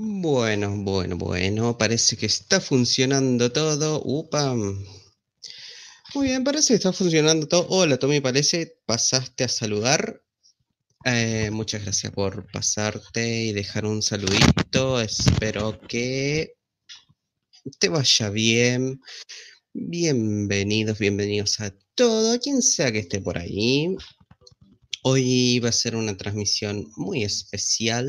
Bueno, bueno, bueno, parece que está funcionando todo. Upa. Muy bien, parece que está funcionando todo. Hola, Tommy, parece pasaste a saludar. Eh, muchas gracias por pasarte y dejar un saludito. Espero que te vaya bien. Bienvenidos, bienvenidos a todo, quien sea que esté por ahí. Hoy va a ser una transmisión muy especial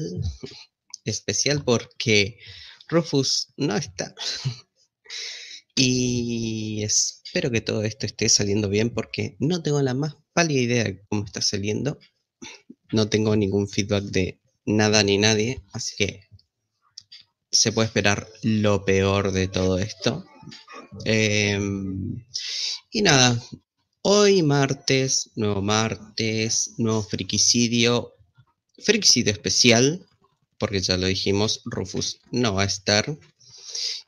especial porque Rufus no está. y espero que todo esto esté saliendo bien porque no tengo la más pálida idea de cómo está saliendo. No tengo ningún feedback de nada ni nadie, así que se puede esperar lo peor de todo esto. Em, y nada, hoy martes, nuevo martes, nuevo friquicidio, friquicidio especial, porque ya lo dijimos, Rufus no va a estar.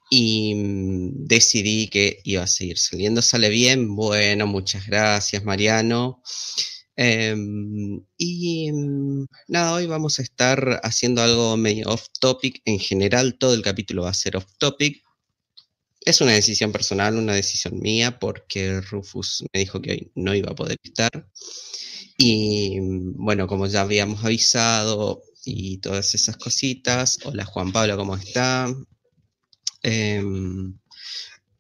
Y mm, decidí que iba a seguir saliendo. Sale bien. Bueno, muchas gracias, Mariano. Em, y mm, nada, hoy vamos a estar haciendo algo medio off topic. En general, todo el capítulo va a ser off topic. Es una decisión personal, una decisión mía, porque Rufus me dijo que hoy no iba a poder estar. Y mm, bueno, como ya habíamos avisado, y todas esas cositas. Hola Juan Pablo, ¿cómo está? Em,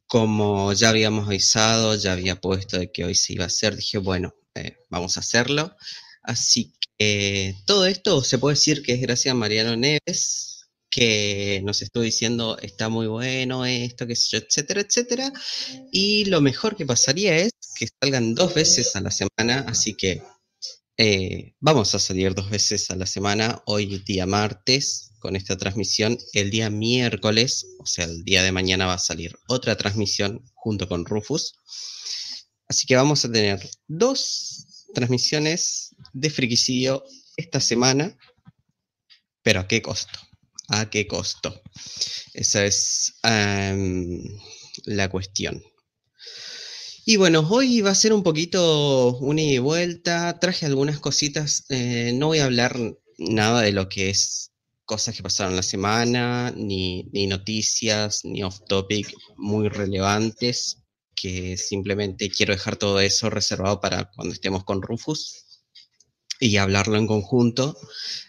como ya habíamos avisado, ya había puesto de que hoy se iba a hacer, dije, bueno, eh, vamos a hacerlo. Así que todo esto se puede decir que es gracias a Mariano Neves, que nos estuvo diciendo, está muy bueno esto, qué sé yo, etcétera, etcétera. Y lo mejor que pasaría es que salgan dos veces a la semana, así que eh, vamos a salir dos veces a la semana, hoy día martes con esta transmisión, el día miércoles, o sea, el día de mañana va a salir otra transmisión junto con Rufus. Así que vamos a tener dos transmisiones de friquicidio esta semana, pero ¿a qué costo? ¿A qué costo? Esa es la cuestión. Y bueno, hoy va a ser un poquito una y vuelta. Traje algunas cositas. Eh, no voy a hablar nada de lo que es cosas que pasaron la semana, ni, ni noticias, ni off topic muy relevantes, que simplemente quiero dejar todo eso reservado para cuando estemos con Rufus y hablarlo en conjunto.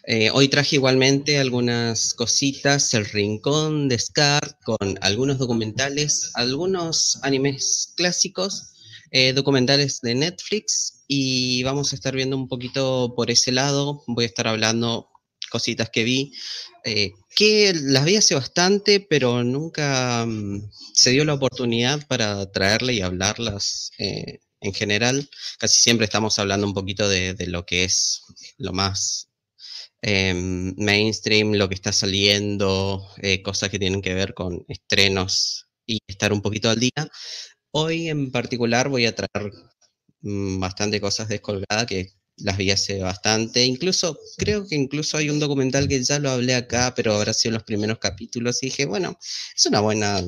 Eh, hoy traje igualmente algunas cositas, el rincón de Scar con algunos documentales, algunos animes clásicos, eh, documentales de Netflix y vamos a estar viendo un poquito por ese lado. Voy a estar hablando cositas que vi, eh, que las vi hace bastante, pero nunca mm, se dio la oportunidad para traerle y hablarlas en general, casi siempre estamos hablando un poquito de, lo que es lo más em, mainstream, lo que está saliendo, eh, cosas que tienen que ver con estrenos y estar un poquito al día. Hoy en particular voy a traer mm, bastante cosas descolgadas que las vi hace bastante. Incluso, creo que incluso hay un documental que ya lo hablé acá, pero habrá sido los primeros capítulos y dije, bueno, es una buena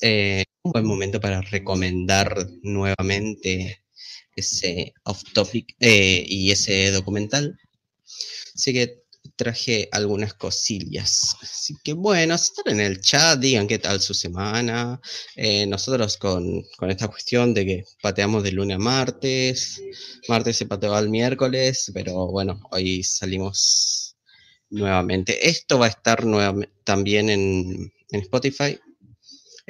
eh, un buen momento para recomendar nuevamente ese off topic eh, y ese documental. Así que traje algunas cosillas. Así que bueno, están en el chat, digan qué tal su semana. Eh, nosotros con, con, esta cuestión de que pateamos de lunes a martes, martes se pateó al miércoles, pero bueno, hoy salimos nuevamente. Esto va a estar también en, en Spotify.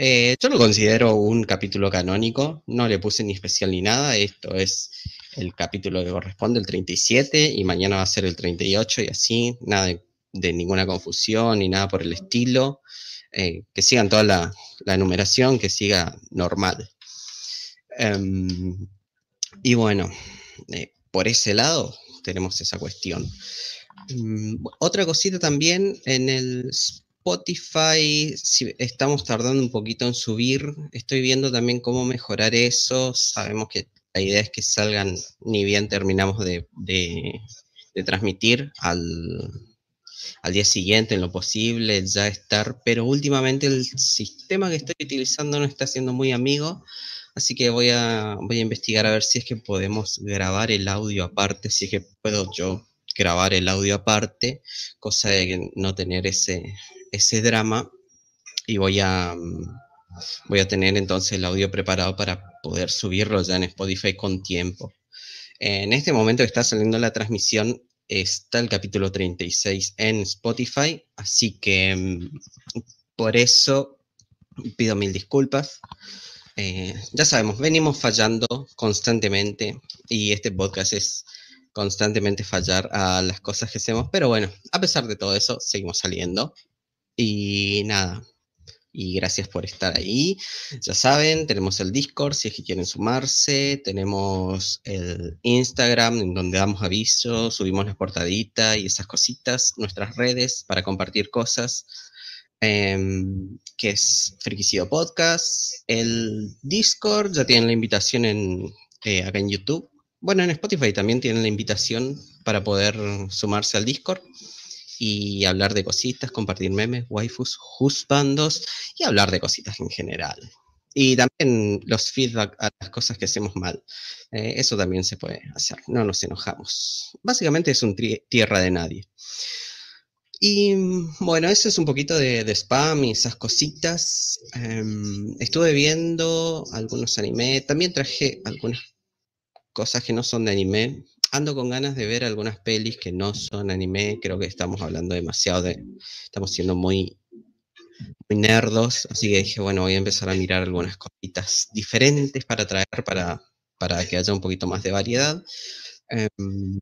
Eh, yo lo considero un capítulo canónico, no le puse ni especial ni nada, esto es el capítulo que corresponde, el 37, y mañana va a ser el 38 y así, nada de, ninguna confusión ni nada por el estilo, eh, que sigan toda la, la, numeración, que siga normal. Em, y bueno, eh, por ese lado tenemos esa cuestión. Mm, otra cosita también en el Spotify si estamos tardando un poquito en subir. Estoy viendo también cómo mejorar eso. Sabemos que la idea es que salgan, ni bien terminamos de, transmitir al, al, día siguiente en lo posible, ya estar. Pero últimamente el sistema que estoy utilizando no está siendo muy amigo. Así que voy a, voy a investigar a ver si es que podemos grabar el audio aparte, si es que puedo yo grabar el audio aparte, cosa de no tener ese, ese drama y voy a, mm, voy a tener entonces el audio preparado para poder subirlo ya en Spotify con tiempo. En este momento que está saliendo la transmisión, está el capítulo 36 en Spotify, así que mm, por eso pido mil disculpas. Eh, ya sabemos, venimos fallando constantemente y este podcast es constantemente fallar a las cosas que hacemos, pero bueno, a pesar de todo eso, seguimos saliendo. Y nada, y gracias por estar ahí. Ya saben, tenemos el Discord si es que quieren sumarse, tenemos el Instagram en donde damos avisos, subimos la portadita y esas cositas, nuestras redes para compartir cosas, em, que es Friquicido Podcast. El Discord ya tienen la invitación en, eh, acá en YouTube. Bueno, en Spotify también tienen la invitación para poder sumarse al Discord y hablar de cositas, compartir memes, waifus, husbandos y hablar de cositas en general. Y también los feedback a las cosas que hacemos mal. Eh, eso también se puede hacer, no nos enojamos. Básicamente es un tierra de nadie. Y bueno, eso es un poquito de, spam y esas cositas. Em, estuve viendo algunos anime, también traje algunas cosas que no son de anime, ando con ganas de ver algunas pelis que no son anime. Creo que estamos hablando demasiado de. Estamos siendo muy, nerdos. Así que dije, bueno, voy a empezar a mirar algunas cositas diferentes para traer, para, para que haya un poquito más de variedad. Em,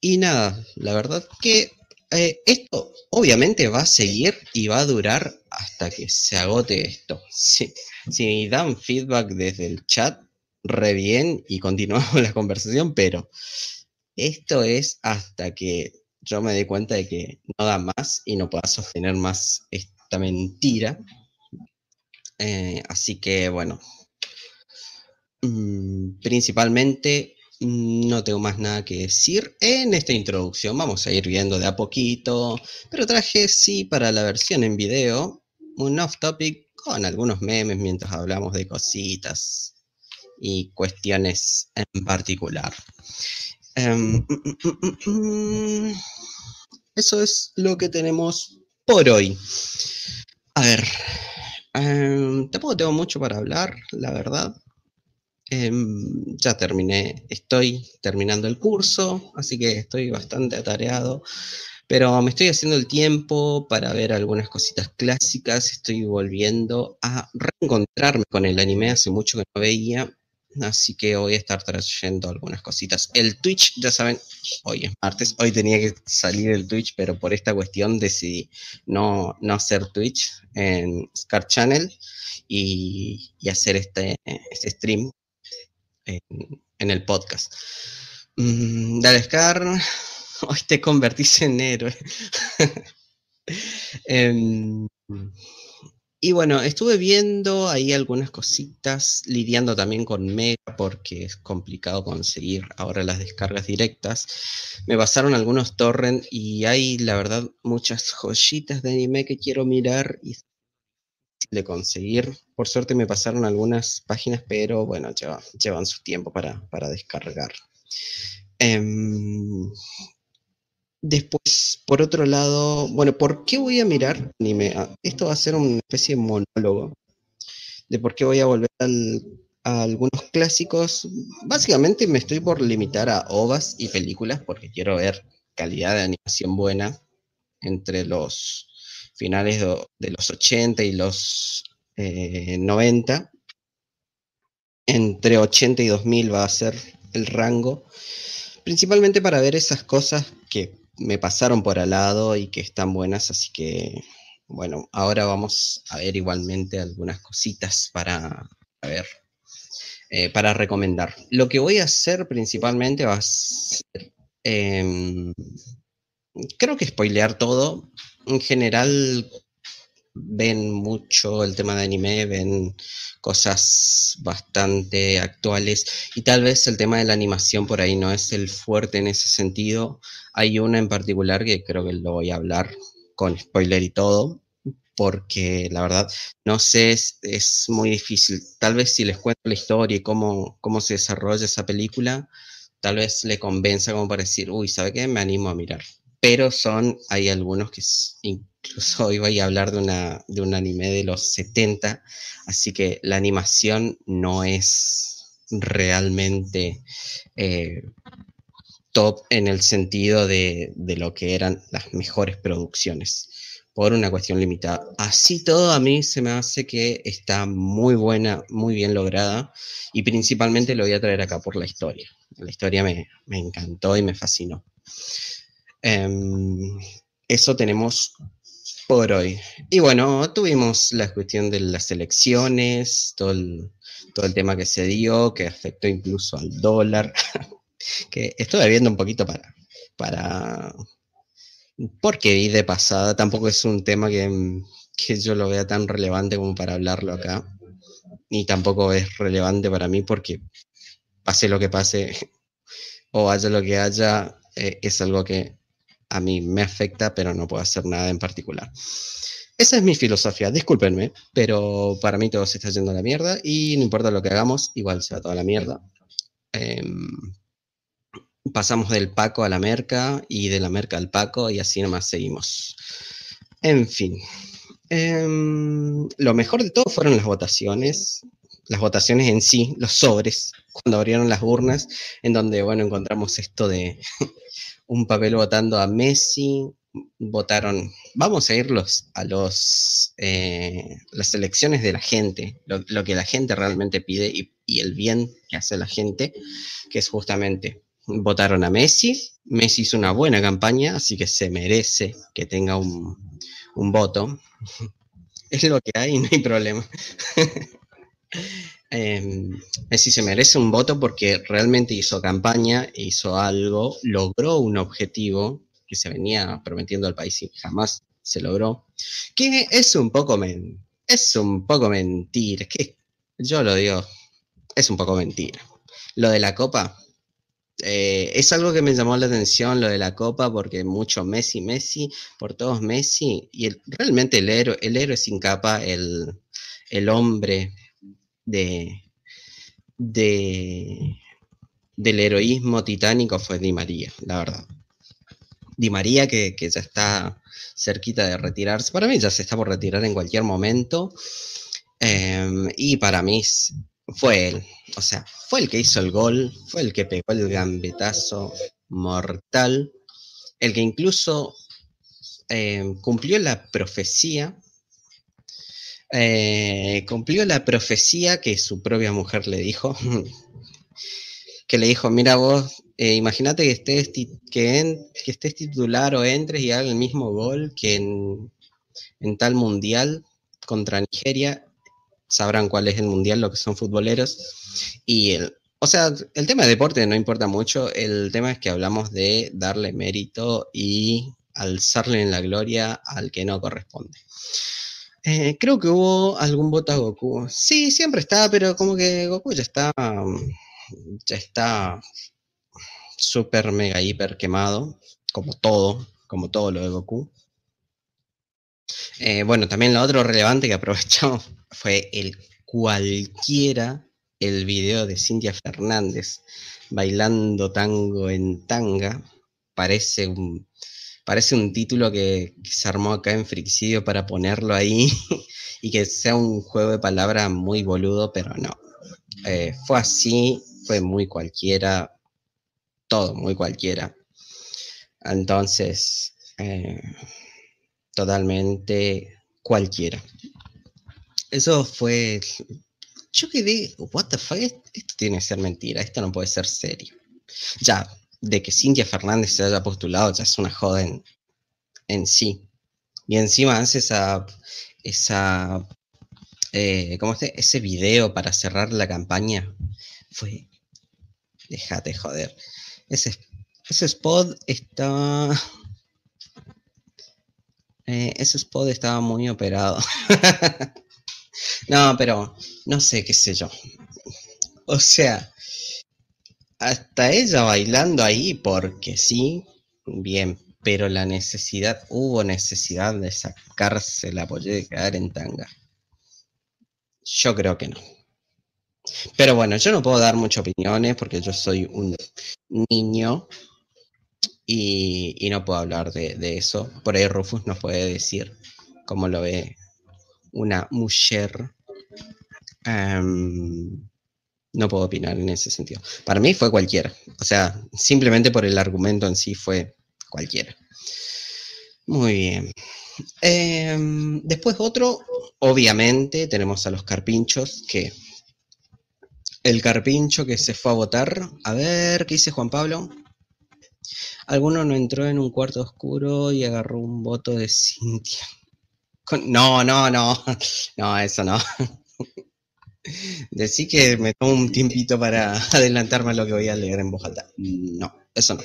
y nada, la verdad que eh, esto obviamente va a seguir y va a durar hasta que se agote esto. Si, si dan feedback desde el chat, re bien y continuamos la conversación, pero esto es hasta que yo me dé cuenta de que no da más y no pueda sostener más esta mentira. Eh, así que bueno, mm, principalmente no tengo más nada que decir en esta introducción. Vamos a ir viendo de a poquito, pero traje sí para la versión en video un off topic con algunos memes mientras hablamos de cositas y cuestiones en particular. Em, eso es lo que tenemos por hoy. A ver, em, tampoco tengo mucho para hablar, la verdad. Em, ya terminé, estoy terminando el curso, así que estoy bastante atareado, pero me estoy haciendo el tiempo para ver algunas cositas clásicas, estoy volviendo a reencontrarme con el anime, hace mucho que no veía, Así que voy a estar trayendo algunas cositas. El Twitch, ya saben, hoy es martes, hoy tenía que salir el Twitch, pero por esta cuestión decidí no, no hacer Twitch en Scar Channel y, hacer este, este stream en, el podcast. Mm, dale, Scar, hoy te convertís en héroe. Em, y bueno, estuve viendo ahí algunas cositas, lidiando también con Mega porque es complicado conseguir ahora las descargas directas. Me pasaron algunos torrents y hay, la verdad, muchas joyitas de anime que quiero mirar y de conseguir. Por suerte me pasaron algunas páginas, pero bueno, llevan su tiempo para, descargar. Em, Después, por otro lado, bueno, ¿por qué voy a mirar anime? Ah, esto va a ser una especie de monólogo de por qué voy a volver a algunos clásicos. Básicamente me estoy por limitar a ovas y películas porque quiero ver calidad de animación buena entre los finales de, los 80 y los 90. Eh, entre 80 y 2000 va a ser el rango, principalmente para ver esas cosas que me pasaron por al lado y que están buenas, así que bueno, ahora vamos a ver igualmente algunas cositas para ver, eh, para recomendar. Lo que voy a hacer principalmente va a ser, em, creo que spoilear todo. En general, ven mucho el tema de anime, ven cosas bastante actuales y tal vez el tema de la animación por ahí no es el fuerte en ese sentido. Hay una en particular que creo que lo voy a hablar con spoiler y todo, porque la verdad no sé, es, muy difícil. Tal vez si les cuento la historia y cómo, cómo se desarrolla esa película, tal vez le convenza como para decir, uy, ¿sabe qué? Me animo a mirar pero son, hay algunos que incluso hoy voy a hablar de, una, de un anime de los 70, así que la animación no es realmente eh, top en el sentido de, de lo que eran las mejores producciones por una cuestión limitada. Así todo a mí se me hace que está muy buena, muy bien lograda y principalmente lo voy a traer acá por la historia. La historia me, me encantó y me fascinó. Em, eso tenemos por hoy. Y bueno, tuvimos la cuestión de las elecciones, todo todo el tema que se dio, que afectó incluso al dólar, que estuve viendo un poquito para, para porque vi de pasada, tampoco es un tema que, yo lo vea tan relevante como para hablarlo acá, ni tampoco es relevante para mí porque pase lo que pase o haya lo que haya, eh, es algo que a mí me afecta, pero no puedo hacer nada en particular. Esa es mi filosofía, discúlpenme, pero para mí todo se está yendo a la mierda y no importa lo que hagamos, igual se va toda la mierda. Em, pasamos del Paco a la Merca y de la Merca al Paco y así nomás seguimos. En fin, em, lo mejor de todo fueron las votaciones, las votaciones en sí, los sobres, cuando abrieron las urnas, en donde, bueno, encontramos esto de un papel votando a Messi, votaron, vamos a ir a los, eh, las elecciones de la gente, lo, que la gente realmente pide y el bien que hace la gente, que es justamente votaron a Messi. Messi hizo una buena campaña, así que se merece que tenga un, voto. Es lo que hay, no hay problema. Em, Messi se merece un voto porque realmente hizo campaña, hizo algo, logró un objetivo que se venía prometiendo al país y jamás se logró. Que es un poco, men es un poco mentira. que yo lo digo, es un poco mentira. Lo de la copa, eh, es algo que me llamó la atención lo de la copa porque mucho Messi, Messi, por todos Messi, y realmente el héroe, el héroe sin capa, el, hombre de, de, del heroísmo titánico fue Di María, la verdad. Di María que, ya está cerquita de retirarse, para mí ya se está por retirar en cualquier momento, em, y para mí fue él. O sea, fue el que hizo el gol, fue el que pegó el gambetazo mortal, el que incluso eh, cumplió la profecía, eh, cumplió la profecía que su propia mujer le dijo, que le dijo, mira vos, eh, imagínate que estés, que, estés titular o entres y haga el mismo gol que en tal mundial contra Nigeria sabrán cuál es el mundial, lo que son futboleros. Y el, o sea, el tema de deporte no importa mucho, el tema es que hablamos de darle mérito y alzarle en la gloria al que no corresponde. Eh, creo que hubo algún voto a Goku. Sí, siempre está, pero como que Goku ya está. Ya está súper mega hiper quemado. Como todo. Como todo lo de Goku. Eh, bueno, también lo otro relevante que aprovechamos fue el cualquiera, el video de Cintia Fernández bailando tango en tanga. Parece un, parece un título que, se armó acá en Frixidio para ponerlo ahí y que sea un juego de palabras muy boludo, pero no. Eh, fue así, fue muy cualquiera, todo muy cualquiera. Entonces, eh, totalmente cualquiera. Eso fue. Yo quedé, what the fuck, esto tiene que ser mentira, esto no puede ser serio. Ya, de que Cintia Fernández se haya postulado ya es una joda en, sí. Y encima hace esa, esa, eh, ¿cómo este? Ese video para cerrar la campaña fue, déjate joder. Ese, ese spot está, eh, ese spot estaba muy operado. no, pero no sé qué sé yo. O sea, hasta ella bailando ahí porque sí, bien, pero la necesidad, hubo necesidad de sacarse la polla de quedar en tanga. Yo creo que no. Pero bueno, yo no puedo dar muchas opiniones porque yo soy un niño y, no puedo hablar de, eso. Por ahí Rufus nos puede decir cómo lo ve una mujer. Em, no puedo opinar en ese sentido. Para mí fue cualquiera. O sea, simplemente por el argumento en sí fue cualquiera. Muy bien. Em, después otro, obviamente, tenemos a los carpinchos, que el carpincho que se fue a votar. A ver, ¿qué dice Juan Pablo? Alguno no entró en un cuarto oscuro y agarró un voto de Cintia. No, no, no. No, eso no. Decí que me tomo un tiempito para adelantarme a lo que voy a leer en voz alta. No, eso no.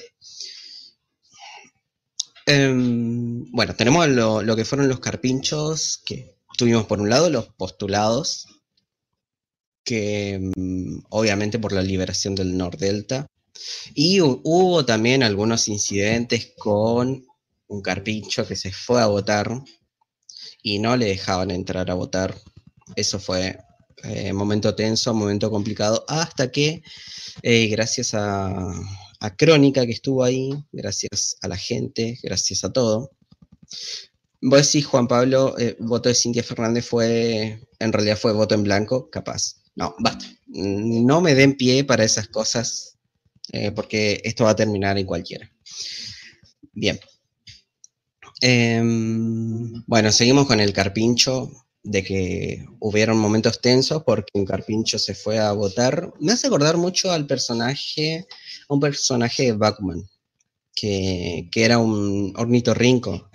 Em, bueno, tenemos lo, que fueron los carpinchos, que tuvimos por un lado los postulados, que em, obviamente por la liberación del Nordelta, y hubo también algunos incidentes con un carpincho que se fue a votar y no le dejaban entrar a votar. Eso fue eh, momento tenso, momento complicado, hasta que eh, gracias a, Crónica que estuvo ahí, gracias a la gente, gracias a todo. Vos decís, Juan Pablo, eh, voto de Cintia Fernández fue, en realidad fue voto en blanco, capaz. No, basta. No me den pie para esas cosas, porque esto va a terminar en cualquiera. Bien. Em, bueno, seguimos con el carpincho de que hubieron momentos tensos porque un carpincho se fue a votar. Me hace acordar mucho al personaje, a un personaje de Bachman, que, era un ornitorrinco,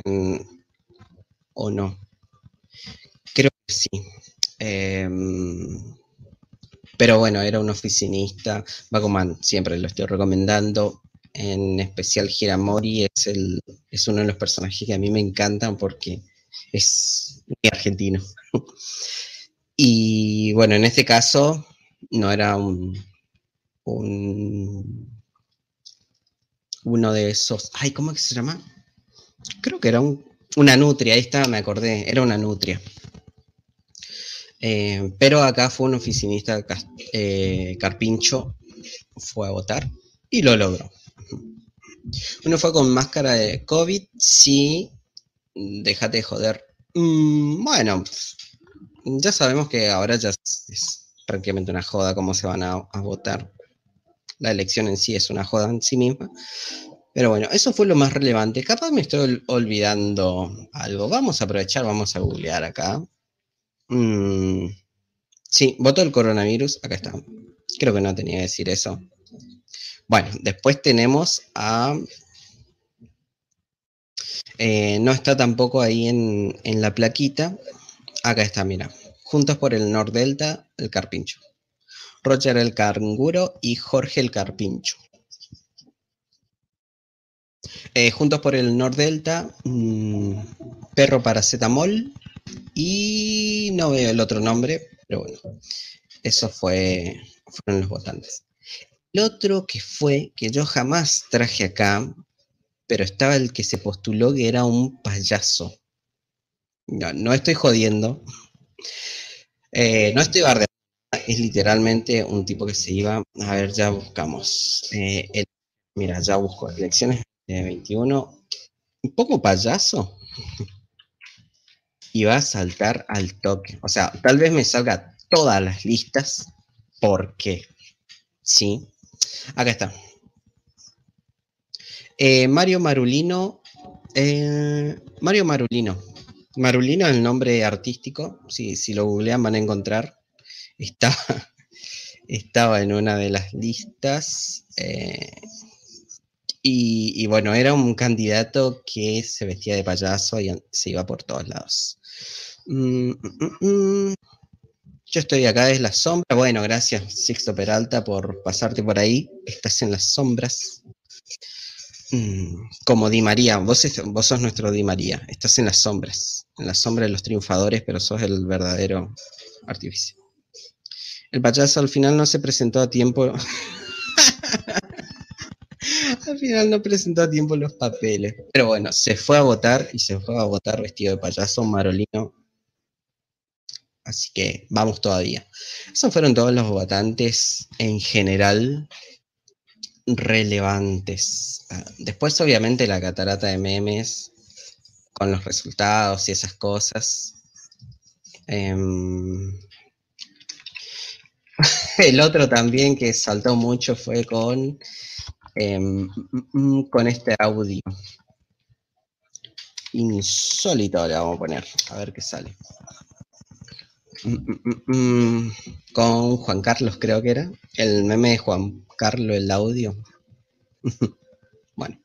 o no. Creo que sí. Em, pero bueno, era un oficinista. Bachman siempre lo estoy recomendando. En especial Giramori es, el, es uno de los personajes que a mí me encantan porque es argentino. y bueno, en este caso no era un, un uno de esos. Ay, ¿cómo que se llama? Creo que era una nutria, ahí está, me acordé, era una nutria. Eh, pero acá fue un oficinista eh, carpincho, fue a votar y lo logró. Uno fue con máscara de COVID, sí, déjate de joder. Mm, bueno, ya sabemos que ahora ya es, prácticamente una joda cómo se van a, votar. La elección en sí es una joda en sí misma. Pero bueno, eso fue lo más relevante. Capaz me estoy olvidando algo. Vamos a aprovechar, vamos a googlear acá. Mm, sí, voto el coronavirus. Acá está. Creo que no tenía que decir eso. Bueno, después tenemos a eh, no está tampoco ahí en, la plaquita. Acá está, mira. Juntos por el Nordelta, el Carpincho. Roger el Canguro y Jorge el Carpincho. Eh, juntos por el Nordelta, mmm, Perro Paracetamol y no veo el otro nombre, pero bueno, eso fue, fueron los votantes. El otro que fue, que yo jamás traje acá, pero estaba el que se postuló que era un payaso. No, no estoy jodiendo. Eh, no estoy bardeando. Es literalmente un tipo que se iba. A ver, ya buscamos. Eh, mira, ya busco elecciones de 21. Un poco payaso. Y va a saltar al toque. O sea, tal vez me salga todas las listas. Porque. Sí. Acá está. Eh, Mario Marulino. Eh, Mario Marulino. Marulino es el nombre artístico. Si, lo googlean van a encontrar. Estaba en una de las listas. Eh, y, bueno, era un candidato que se vestía de payaso y se iba por todos lados. Mm, mm, mm, Yo estoy acá, es la sombra. Bueno, gracias, Sixto Peralta, por pasarte por ahí. Estás en las sombras. Como Di María, vos, sos nuestro Di María, estás en las sombras, en la sombra de los triunfadores, pero sos el verdadero artificio. El payaso al final no se presentó a tiempo. al final no presentó a tiempo los papeles. Pero bueno, se fue a votar y se fue a votar vestido de payaso marolino. Así que vamos todavía. Esos fueron todos los votantes en general relevantes. Ah, después, obviamente, la catarata de memes con los resultados y esas cosas. Em, el otro también que saltó mucho fue con, em, con este audio. Insólito le vamos a poner, a ver qué sale. Con Juan Carlos creo que era. El meme de Juan Carlos, el audio. bueno.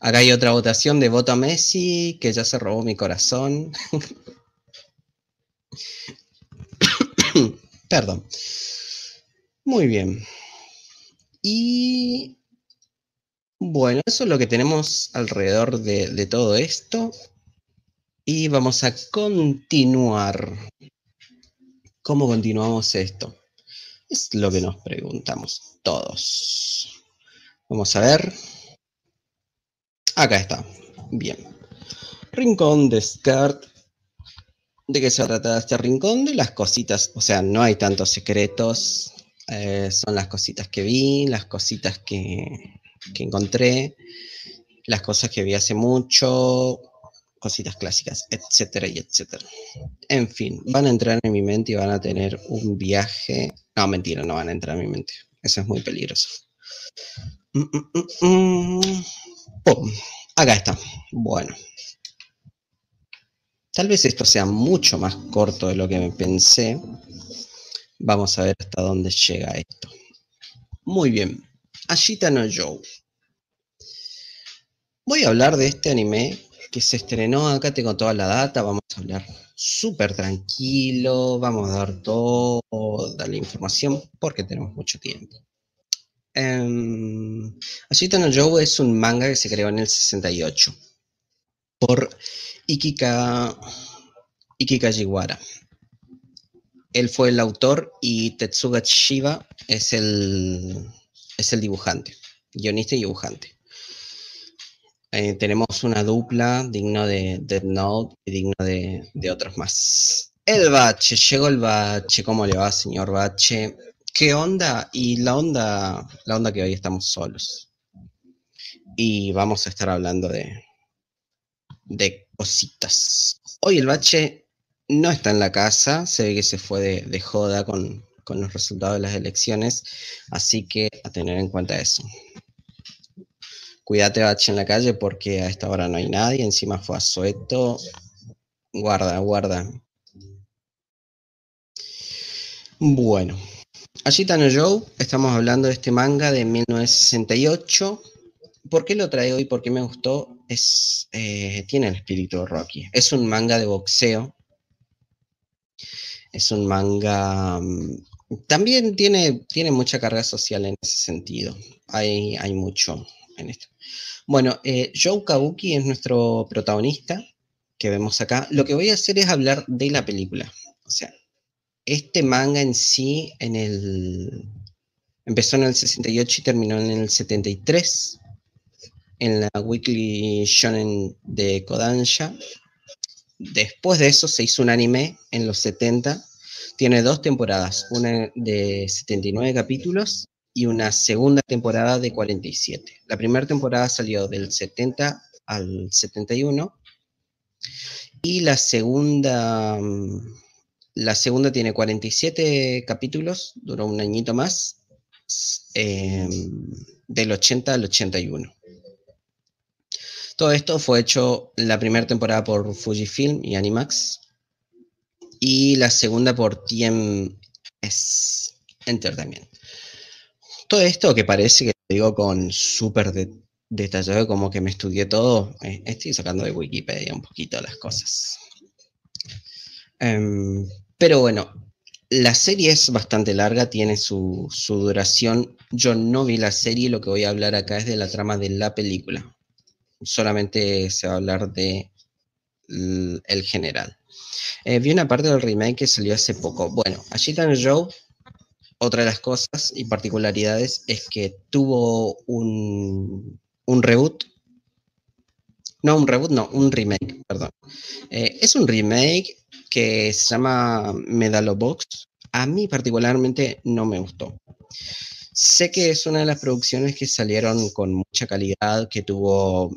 Acá hay otra votación de voto a Messi, que ya se robó mi corazón. Perdón. Muy bien. Y bueno, eso es lo que tenemos alrededor de, todo esto. Y vamos a continuar. ¿Cómo continuamos esto? Es lo que nos preguntamos todos. Vamos a ver. Acá está. Bien. Rincón de Skirt. ¿De qué se trata este rincón? De las cositas. O sea, no hay tantos secretos. Eh, son las cositas que vi, las cositas que, que encontré, las cosas que vi hace mucho, cositas clásicas, etcétera y etcétera. En fin, van a entrar en mi mente y van a tener un viaje. No, mentira, no van a entrar en mi mente. Eso es muy peligroso. Mm, mm, mm. Acá está. Bueno. Tal vez esto sea mucho más corto de lo que me pensé. Vamos a ver hasta dónde llega esto. Muy bien. Ashita no Joe. Voy a hablar de este anime que se estrenó, acá tengo toda la data, vamos a hablar súper tranquilo, vamos a dar toda la información porque tenemos mucho tiempo. Um, Ashita no Joe es un manga que se creó en el 68 por Ikika, Ikika Jiwara. Él fue el autor y Tetsuga Shiba es el, es el dibujante, guionista y dibujante. Eh, tenemos una dupla digno de Dead Note y digno de, de, otros más. El bache, llegó el bache, ¿cómo le va, señor bache? ¿Qué onda? Y la onda, la onda que hoy estamos solos. Y vamos a estar hablando de, de cositas. Hoy el bache no está en la casa, se ve que se fue de, joda con, los resultados de las elecciones, así que a tener en cuenta eso. Cuídate, Bache, en la calle porque a esta hora no hay nadie, encima fue a. Guarda, guarda. Bueno, Ashitano Joe, estamos hablando de este manga de 1968. ¿Por qué lo traigo y por qué me gustó? Es, eh, tiene el espíritu de Rocky. Es un manga de boxeo es un manga... Mm, también tiene, tiene mucha carga social en ese sentido. Hay, hay mucho en esto. Bueno, eh, Joe Kabuki es nuestro protagonista que vemos acá. Lo que voy a hacer es hablar de la película. O sea, este manga en sí, en el... Empezó en el 68 y terminó en el 73 en la Weekly Shonen de Kodansha. Después de eso se hizo un anime en los 70. Tiene dos temporadas, una de 79 capítulos y una segunda temporada de 47. La primera temporada salió del 70 al 71 y la segunda, la segunda tiene 47 capítulos, duró un añito más, em, del 80 al 81. Todo esto fue hecho la primera temporada por Fujifilm y Animax y la segunda por TMS Entertainment. Todo esto que parece que digo con súper detallado, como que me estudié todo, eh, estoy sacando de Wikipedia un poquito las cosas. Em, pero bueno, la serie es bastante larga, tiene su, su, duración. Yo no vi la serie, lo que voy a hablar acá es de la trama de la película solamente se va a hablar de el general. Eh, vi una parte del remake que salió hace poco. Bueno, Ashitan Joe, otra de las cosas y particularidades es que tuvo un, un reboot. No, un reboot, no, un remake, perdón. Eh, es un remake que se llama Medalobox. A mí particularmente no me gustó. Sé que es una de las producciones que salieron con mucha calidad, que tuvo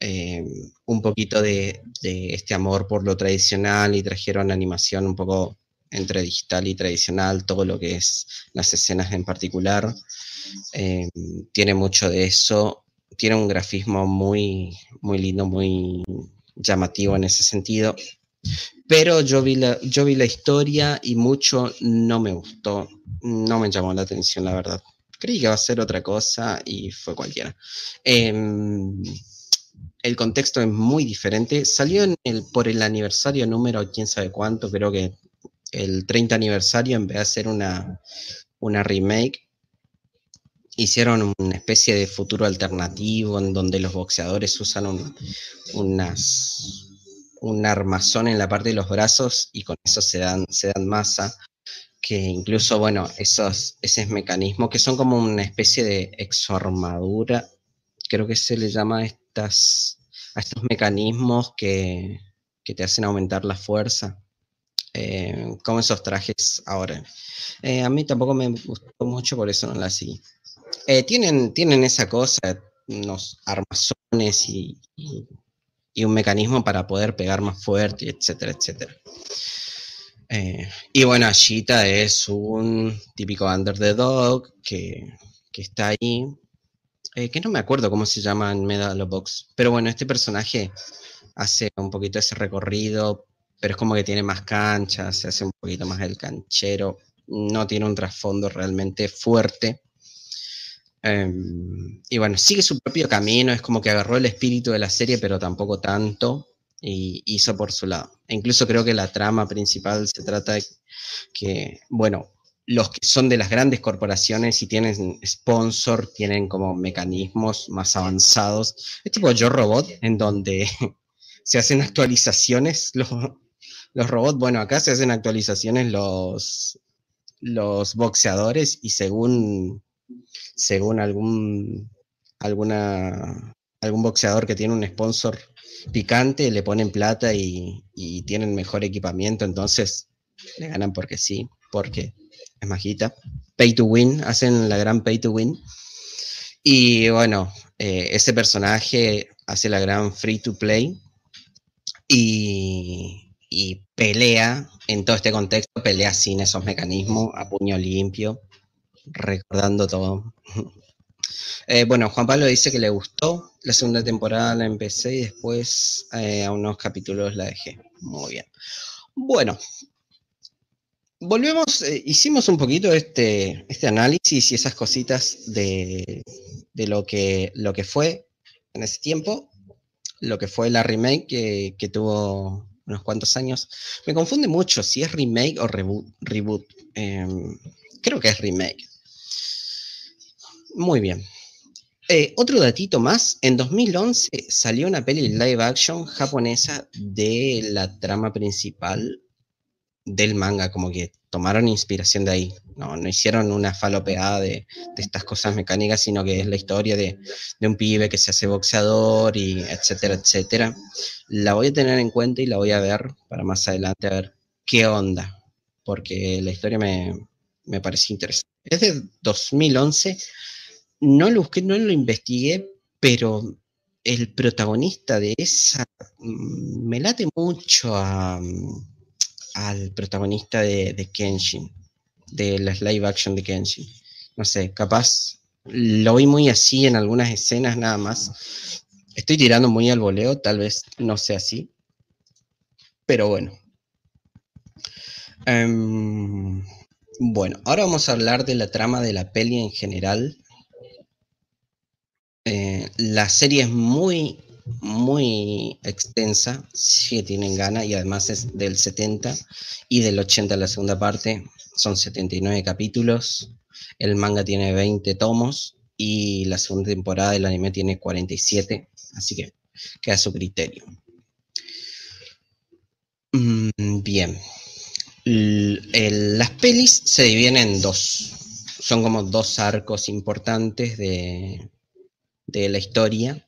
eh, un poquito de, este amor por lo tradicional y trajeron animación un poco entre digital y tradicional, todo lo que es las escenas en particular. Eh, tiene mucho de eso, tiene un grafismo muy, muy lindo, muy llamativo en ese sentido. Pero yo vi, la, yo vi la historia y mucho no me gustó, no me llamó la atención, la verdad. Creí que iba a ser otra cosa y fue cualquiera. Em, el contexto es muy diferente. Salió en el, por el aniversario número, quién sabe cuánto, creo que el 30 aniversario, en vez de hacer una, una remake, hicieron una especie de futuro alternativo en donde los boxeadores usan un, unas, un armazón en la parte de los brazos y con eso se dan, se dan masa. Que incluso, bueno, esos, esos mecanismos que son como una especie de exoarmadura, creo que se le llama a, estas, a estos mecanismos que, que te hacen aumentar la fuerza. Eh, como esos trajes ahora. Eh, a mí tampoco me gustó mucho, por eso no la seguí. Eh, tienen, tienen esa cosa, unos armazones y, y, un mecanismo para poder pegar más fuerte, etcétera, etcétera. y bueno, Ashita es un típico under the dog que, que está ahí, que no me acuerdo cómo se llama en Medal of Box, pero bueno, este personaje hace un poquito ese recorrido pero es como que tiene más cancha, se hace un poquito más el canchero, no tiene un trasfondo realmente fuerte. Em, y bueno, sigue su propio camino, es como que agarró el espíritu de la serie, pero tampoco tanto, y hizo por su lado. E incluso creo que la trama principal se trata de que, bueno, los que son de las grandes corporaciones y tienen sponsor, tienen como mecanismos más avanzados. Es tipo Yo Robot, en donde se hacen actualizaciones los, los robots, bueno, acá se hacen actualizaciones los, los boxeadores y según, según algún, alguna, algún boxeador que tiene un sponsor picante, le ponen plata y, y tienen mejor equipamiento, entonces le ganan porque sí, porque es majita. Pay to win, hacen la gran pay to win. Y bueno, eh, ese personaje hace la gran free to play. Y, y pelea en todo este contexto, pelea sin esos mecanismos, a puño limpio, recordando todo. Eh, bueno, Juan Pablo dice que le gustó la segunda temporada, la empecé y después eh, a unos capítulos la dejé. Muy bien. Bueno, volvemos, eh, hicimos un poquito este, este análisis y esas cositas de, de, lo, que, lo que fue en ese tiempo, lo que fue la remake que, tuvo unos cuantos años. Me confunde mucho si es remake o reboot. Em, creo que es remake. Muy bien. Eh, otro datito más, en 2011 salió una peli live action japonesa de la trama principal del manga, como que tomaron inspiración de ahí. No, no hicieron una falopeada de, de estas cosas mecánicas, sino que es la historia de, de, un pibe que se hace boxeador y etcétera, etcétera. La voy a tener en cuenta y la voy a ver para más adelante a ver qué onda, porque la historia me, me pareció interesante. Es de 2011, no lo busqué, no lo investigué, pero el protagonista de esa mm, me late mucho a al protagonista de, Kenshin, de las live action de Kenshin. No sé, capaz lo vi muy así en algunas escenas nada más. Estoy tirando muy al voleo, tal vez no sea así. Pero bueno. Em, bueno, ahora vamos a hablar de la trama de la peli en general. Eh, la serie es muy muy extensa, si tienen gana, y además es del 70 y del 80 la segunda parte, son 79 capítulos, el manga tiene 20 tomos y la segunda temporada del anime tiene 47, así que queda a su criterio. Mm, bien, las pelis se dividen en dos, son como dos arcos importantes de, de la historia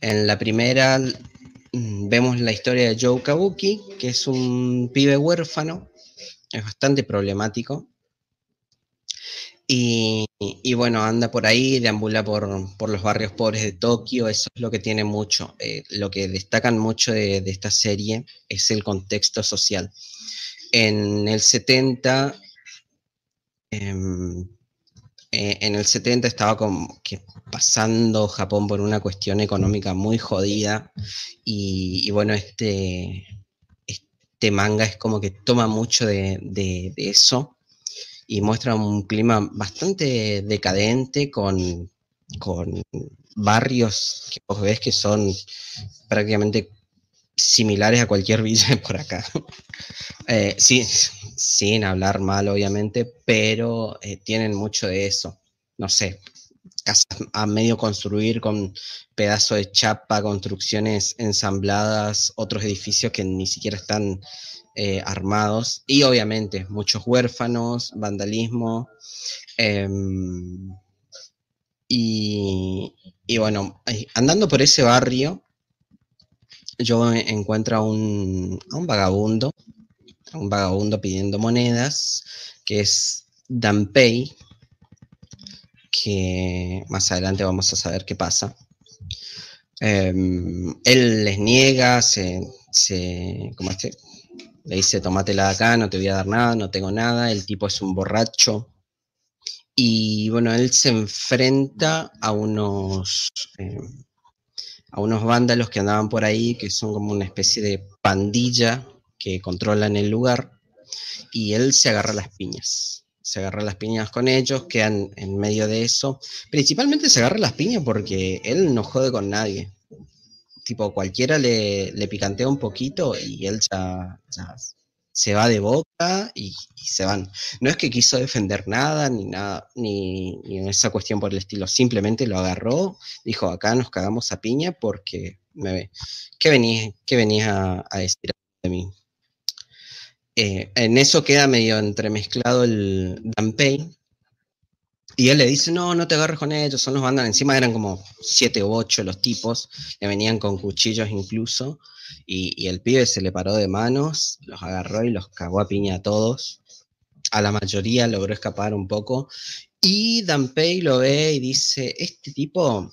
en la primera mm, vemos la historia de Joe Kabuki, que es un pibe huérfano, es bastante problemático. Y, bueno, anda por ahí, deambula por, los barrios pobres de Tokio, eso es lo que tiene mucho. Eh, lo que destacan mucho de, esta serie es el contexto social. En el 70, em, eh, en el 70 estaba como que pasando Japón por una cuestión económica muy jodida y, bueno, este, este manga es como que toma mucho de, de eso y muestra un clima bastante decadente con, barrios que vos ves que son prácticamente similares a cualquier villa por acá. Eh, sí, sin hablar mal, obviamente, pero eh, tienen mucho de eso. No sé, casas a medio construir con pedazos de chapa, construcciones ensambladas, otros edificios que ni siquiera están eh, armados y obviamente muchos huérfanos, vandalismo. Em, y, bueno, andando por ese barrio, yo encuentro a un, a un vagabundo, un vagabundo pidiendo monedas, que es Danpei, que más adelante vamos a saber qué pasa. Em, él les niega, se, se, este, le dice, tomátela de acá, no te voy a dar nada, no tengo nada. El tipo es un borracho. Y bueno, él se enfrenta a unos, eh, a unos vándalos que andaban por ahí, que son como una especie de pandilla que controlan el lugar. Y él se agarra las piñas. Se agarra las piñas con ellos, quedan en medio de eso. Principalmente se agarra las piñas porque él no jode con nadie tipo cualquiera le, le picantea un poquito y él ya, se va de boca y, se van. No es que quiso defender nada, ni nada, ni, ni, esa cuestión por el estilo, simplemente lo agarró, dijo, acá nos cagamos a piña porque me ve. ¿Qué venís, qué venís a, decir de mí? Eh, en eso queda medio entremezclado el Danpei, y él le dice, no, no te agarres con ellos, son los bandas. Encima eran como siete u ocho los tipos, le venían con cuchillos incluso. Y, el pibe se le paró de manos, los agarró y los cagó a piña a todos. A la mayoría logró escapar un poco. Y Danpei lo ve y dice, este tipo,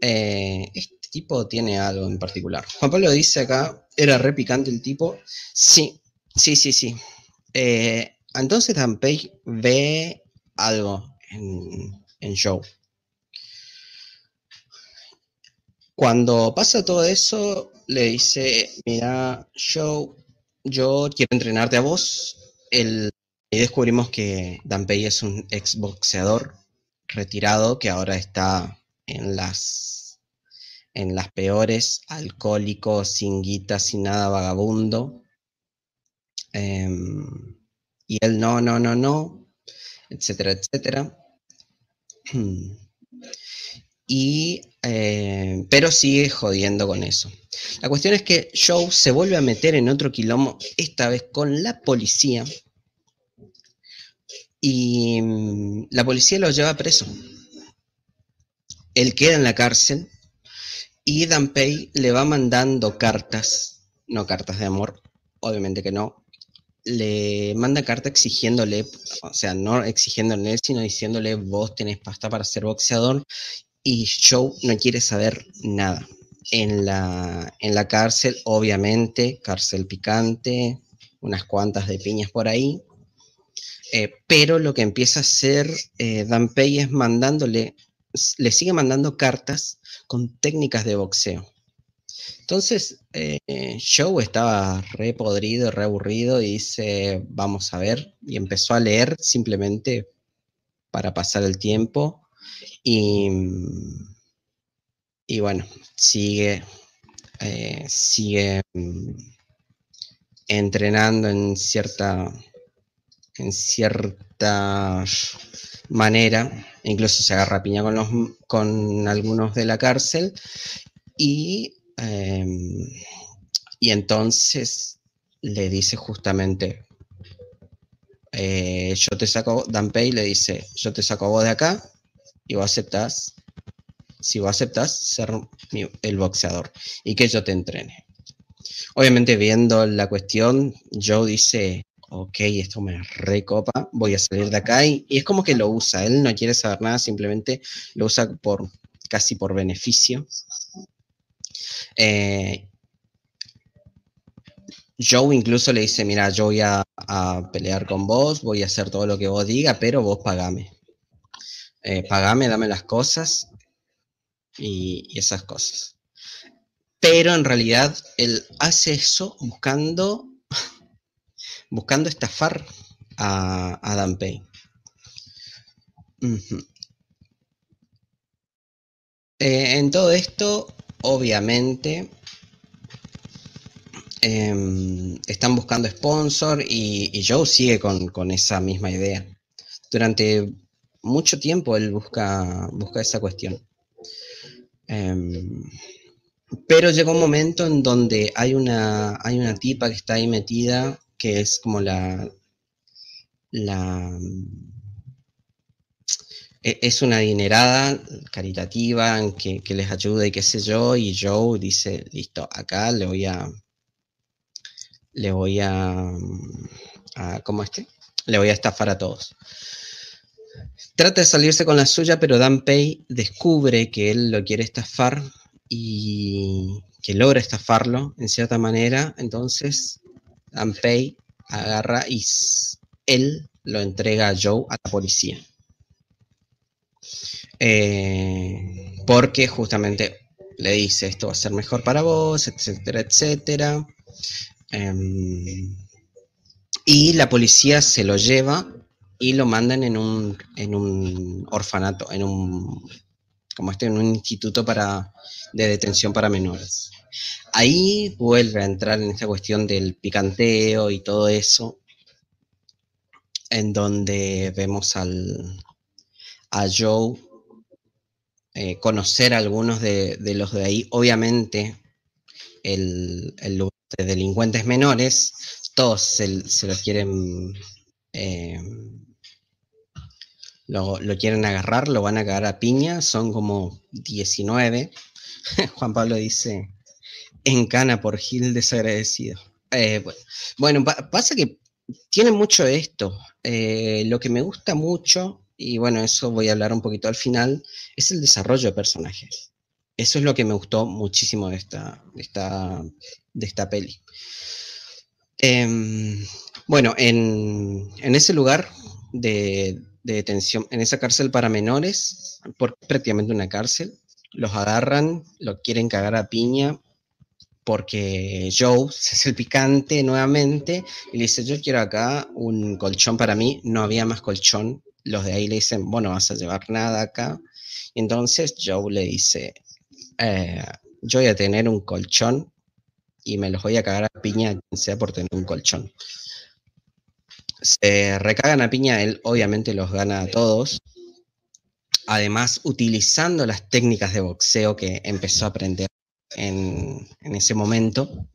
este tipo tiene algo en particular. Juan Pablo dice acá, era re picante el tipo. Sí, sí, sí, sí. Eh, entonces Danpei ve algo en, en Joe. Cuando pasa todo eso, le dice, mira, Joe, yo quiero entrenarte a vos. El, y descubrimos que Danpei es un ex boxeador retirado que ahora está en las, en las peores, alcohólico, sin guita, sin nada, vagabundo. Em, y él no, no, no, no, etcétera, etcétera. Y, eh, pero sigue jodiendo con eso. La cuestión es que Joe se vuelve a meter en otro quilombo, esta vez con la policía. Y mm, la policía lo lleva preso. Él queda en la cárcel y Danpei le va mandando cartas, no cartas de amor, obviamente que no, le manda carta exigiéndole, o sea, no exigiéndole, sino diciéndole, vos tenés pasta para ser boxeador, y Joe no quiere saber nada. En la, en la cárcel, obviamente, cárcel picante, unas cuantas de piñas por ahí, eh, pero lo que empieza a hacer eh, Dan Pei es mandándole, le sigue mandando cartas con técnicas de boxeo. Entonces, eh, Joe estaba re podrido, re aburrido y dice, vamos a ver, y empezó a leer simplemente para pasar el tiempo y, y bueno, sigue, eh, sigue mm, entrenando en cierta, en cierta manera, incluso se agarra piña con, los, con algunos de la cárcel y Em, y entonces le dice justamente, eh, yo te saco, Danpei le dice, yo te saco vos de acá y vos aceptás, si vos aceptás ser el boxeador y que yo te entrene. Obviamente viendo la cuestión, Joe dice, ok, esto me recopa, voy a salir de acá y, es como que lo usa, él no quiere saber nada, simplemente lo usa por casi por beneficio. Eh, Joe incluso le dice, mira, yo voy a, pelear con vos, voy a hacer todo lo que vos diga, pero vos pagame. Eh, pagame, dame las cosas y, esas cosas. Pero en realidad él hace eso buscando, buscando estafar a, a Dan Pay. Eh, en todo esto, obviamente, em, están buscando sponsor y, Joe sigue con, esa misma idea. Durante mucho tiempo él busca, esa cuestión. Em, pero llega un momento en donde hay una tipa que está ahí metida, que es como la, la e, es una adinerada caritativa en que, les ayuda y qué sé yo, y Joe dice, listo, acá le voy a, le voy a, a ¿cómo este? Le voy a estafar a todos. Trata de salirse con la suya, pero Dan Pay descubre que él lo quiere estafar y que logra estafarlo en cierta manera. Entonces, Dan Pay agarra y él lo entrega a Joe a la policía. Eh, porque justamente le dice esto va a ser mejor para vos, etcétera, etcétera. Em, y la policía se lo lleva y lo mandan en un, en un orfanato, en un, como este, en un instituto para, de detención para menores. Ahí vuelve a entrar en esta cuestión del picanteo y todo eso, en donde vemos al, a Joe eh, conocer a algunos de, los de ahí. Obviamente, el, de delincuentes menores, todos se, se lo quieren eh, lo, quieren agarrar, lo van a cagar a piña, son como 19. Juan Pablo dice, en cana por Gil desagradecido. Eh, bueno, pasa que tiene mucho esto. lo que me gusta mucho y bueno, eso voy a hablar un poquito al final, es el desarrollo de personajes. Eso es lo que me gustó muchísimo de esta, de esta, de esta peli. Em, bueno, en, ese lugar de, detención, en esa cárcel para menores, por, prácticamente una cárcel, los agarran, lo quieren cagar a piña, porque Joe se hace el picante nuevamente y le dice, yo quiero acá un colchón para mí, no había más colchón los de ahí le dicen, bueno, vas a llevar nada acá. Y entonces Joe le dice, eh, yo voy a tener un colchón y me los voy a cagar a piña, sea por tener un colchón. Se recagan a piña, él obviamente los gana a todos. Además, utilizando las técnicas de boxeo que empezó a aprender en, ese momento.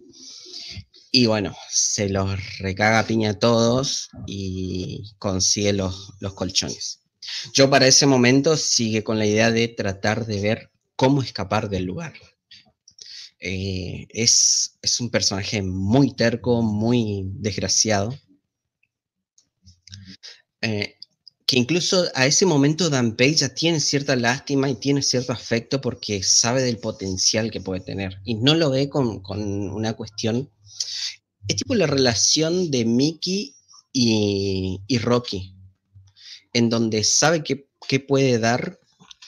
Y bueno, se los recaga piña a todos y consigue los, colchones. Yo para ese momento sigue con la idea de tratar de ver cómo escapar del lugar. Eh, es, un personaje muy terco, muy desgraciado. Eh, que incluso a ese momento Dan Page ya tiene cierta lástima y tiene cierto afecto porque sabe del potencial que puede tener. Y no lo ve con, con una cuestión es tipo la relación de Mickey y, Rocky, en donde sabe qué, puede dar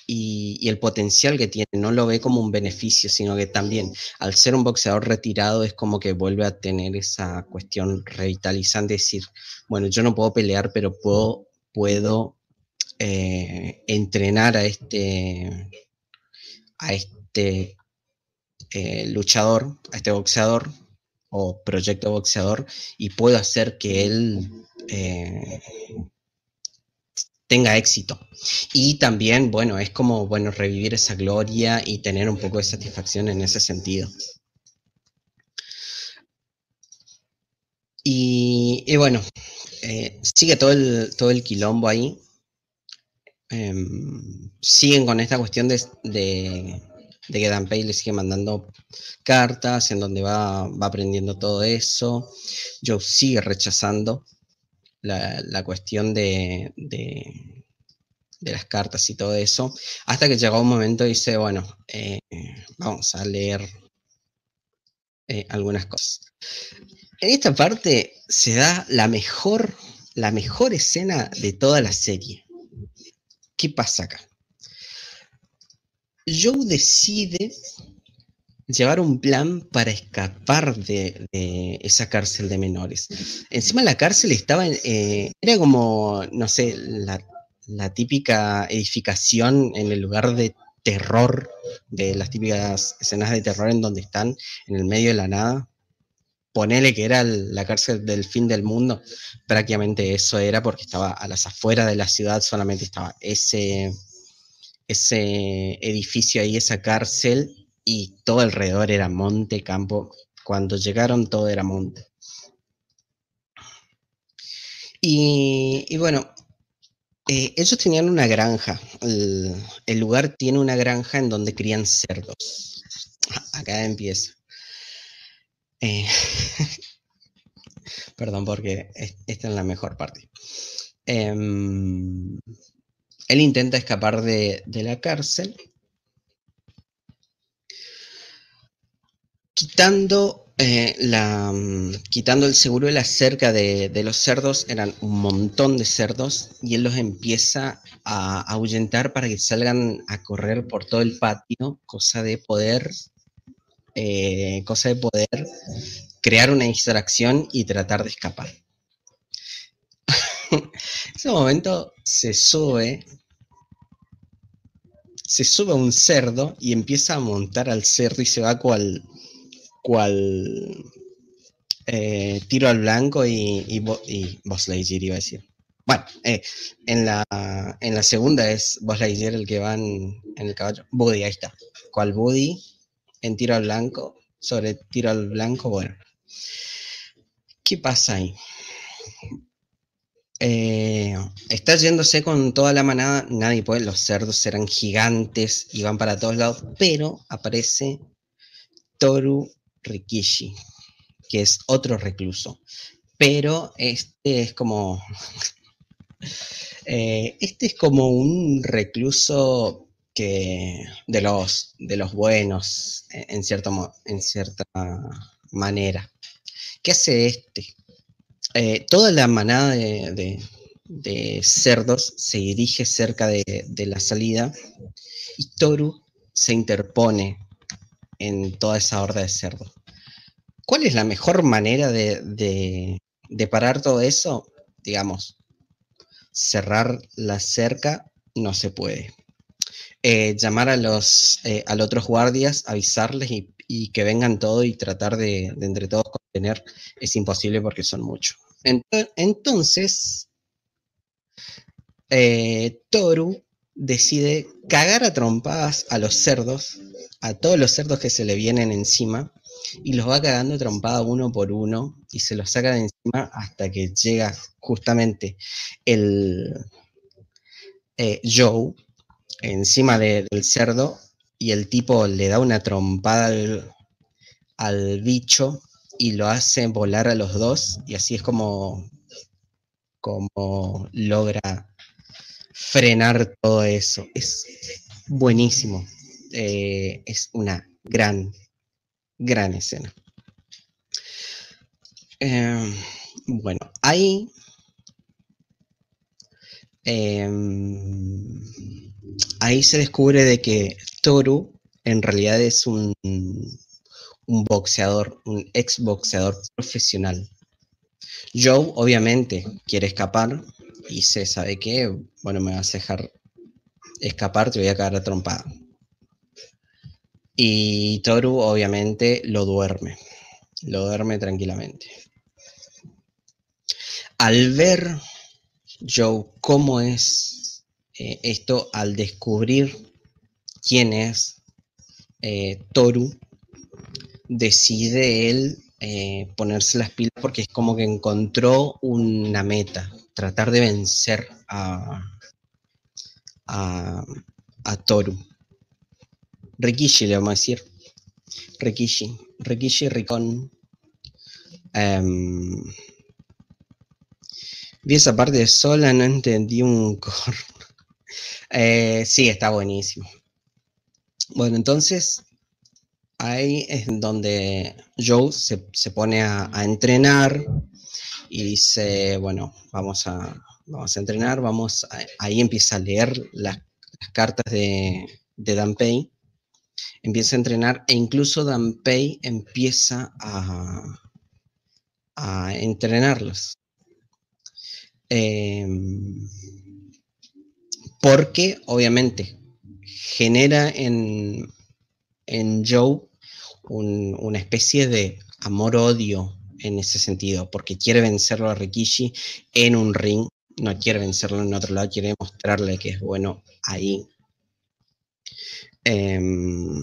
y, el potencial que tiene. No lo ve como un beneficio, sino que también al ser un boxeador retirado es como que vuelve a tener esa cuestión revitalizante, decir, bueno, yo no puedo pelear, pero puedo, puedo eh, entrenar a este, a este eh, luchador, a este boxeador o proyecto boxeador y puedo hacer que él eh, tenga éxito. Y también, bueno, es como, bueno, revivir esa gloria y tener un poco de satisfacción en ese sentido. Y, bueno, eh, sigue todo el, todo el quilombo ahí. Em, siguen con esta cuestión de, de que Dan Pay le sigue mandando cartas en donde va, aprendiendo todo eso. Joe sigue rechazando la, cuestión de, de, las cartas y todo eso, hasta que llegó un momento y dice, bueno, eh, vamos a leer eh, algunas cosas. En esta parte se da la mejor, la mejor escena de toda la serie. ¿Qué pasa acá? Joe decide llevar un plan para escapar de, esa cárcel de menores. Encima la cárcel estaba, eh, era como, no sé, la, típica edificación en el lugar de terror, de las típicas escenas de terror en donde están en el medio de la nada. Ponele que era la cárcel del fin del mundo, prácticamente eso era porque estaba a las afueras de la ciudad, solamente estaba ese, ese edificio ahí, esa cárcel, y todo alrededor era monte, campo. Cuando llegaron todo era monte. Y, bueno, eh, ellos tenían una granja. El, lugar tiene una granja en donde crían cerdos. Acá empieza. Eh, perdón, porque esta es la mejor parte. Em, él intenta escapar de, de la cárcel Quitando, eh, la, mm, quitando el seguro de la cerca de, los cerdos, eran un montón de cerdos y él los empieza a ahuyentar para que salgan a correr por todo el patio, cosa de poder, eh, cosa de poder crear una distracción y tratar de escapar. en ese momento se sube, se sube un cerdo y empieza a montar al cerdo y se va cual cual eh, tiro al blanco y, y, y iba a decir. Bueno, eh, en, la, en la segunda es Boss Lightyear el que va en, el caballo. Buddy, ahí está. Cual Buddy en tiro al blanco, sobre tiro al blanco, bueno. ¿Qué pasa ahí? Eh, está yéndose con toda la manada, nadie puede, los cerdos eran gigantes y van para todos lados, pero aparece Toru Rikishi, que es otro recluso. Pero este es como. Eh, este es como un recluso que. de los, de los buenos, en, cierto, en cierta manera. ¿Qué hace este? Eh, toda la manada de, cerdos se dirige cerca de, de la salida y Toru se interpone en toda esa horda de cerdos. ¿Cuál es la mejor manera de, parar todo eso? Digamos, cerrar la cerca no se puede. Eh, llamar a los, eh, a otros guardias, avisarles y, que vengan todo y tratar de, entre todos contener es imposible porque son muchos. Entonces, eh, Toru decide cagar a trompadas a los cerdos a todos los cerdos que se le vienen encima y los va cagando trompada uno por uno y se los saca de encima hasta que llega justamente el Joe encima del cerdo y el tipo le da una trompada al, al, bicho y lo hace volar a los dos y así es como, como logra frenar todo eso. Es buenísimo. Eh, es una gran, gran escena. Em, bueno, ahí em, ahí se descubre de que Toru en realidad es un, un boxeador, un ex boxeador profesional. Joe obviamente quiere escapar y se sabe que, bueno, me vas a dejar escapar, te voy a caer a. Y Toru obviamente lo duerme, lo duerme tranquilamente. Al ver Joe cómo es eh, esto, al descubrir quién es eh, Toru, decide él eh, ponerse las pilas porque es como que encontró una meta, tratar de vencer a, a, a Toru. Rikishi le vamos a decir. Rikishi. Rikishi Rikon. Em, Vi esa parte sola, no entendí un corno. Eh, sí, está buenísimo. Bueno, entonces ahí es donde Joe se, pone a, entrenar y dice, bueno, vamos a, vamos a entrenar, vamos ahí empieza a leer las, cartas de, de Danpei, empieza a entrenar e incluso Danpei empieza a, a entrenarlos. Em, porque obviamente genera en, en Joe una especie de amor-odio en ese sentido, porque quiere vencerlo a Rikishi en un ring, no quiere vencerlo en otro lado, quiere mostrarle que es bueno ahí. Em,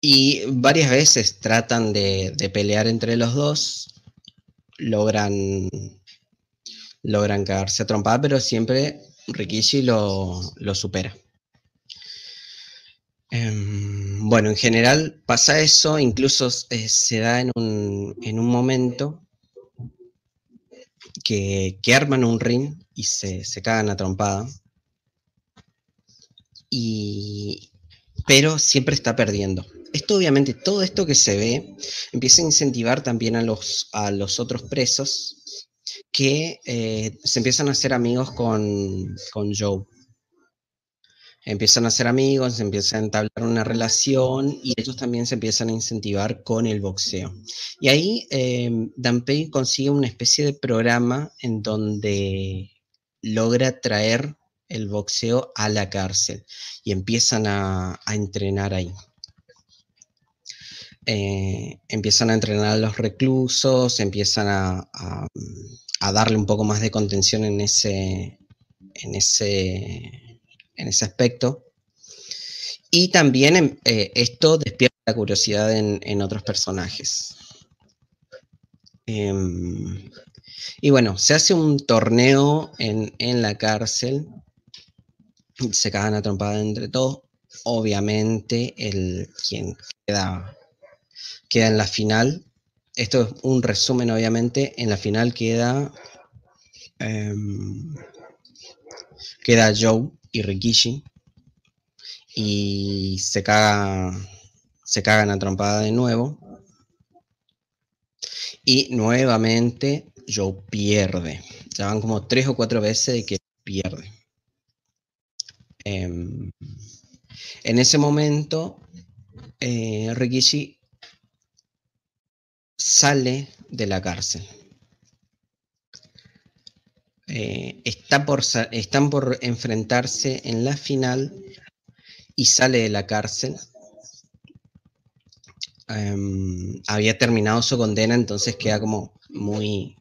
y varias veces tratan de, de, pelear entre los dos, logran, logran cagarse a trompada, pero siempre Rikishi lo, lo supera. Em, bueno, en general pasa eso, incluso eh, se da en un, en un momento que, que, arman un ring y se, se cagan a trompada. Y, pero siempre está perdiendo. Esto obviamente, todo esto que se ve, empieza a incentivar también a los, a los otros presos que eh, se empiezan a hacer amigos con, con Joe empiezan a ser amigos, se empiezan a entablar una relación y ellos también se empiezan a incentivar con el boxeo. Y ahí eh, consigue una especie de programa en donde logra traer el boxeo a la cárcel y empiezan a, entrenar ahí. Eh, empiezan a entrenar a los reclusos, empiezan a, darle un poco más de contención en ese, en ese en ese aspecto. Y también em, eh, esto despierta la curiosidad en, otros personajes. Em, y bueno, se hace un torneo en, la cárcel. Se cagan a trompada entre todos. Obviamente, el quien queda, queda en la final. Esto es un resumen, obviamente. En la final queda. Em, queda Joe y Rikishi. Y se caga, se cagan a trompada de nuevo. Y nuevamente Joe pierde. Ya van como tres o cuatro veces de que pierde. Em, en ese momento, eh, Rikishi sale de la cárcel. Eh, por, están por enfrentarse en la final y sale de la cárcel. Em, había terminado su condena, entonces queda como muy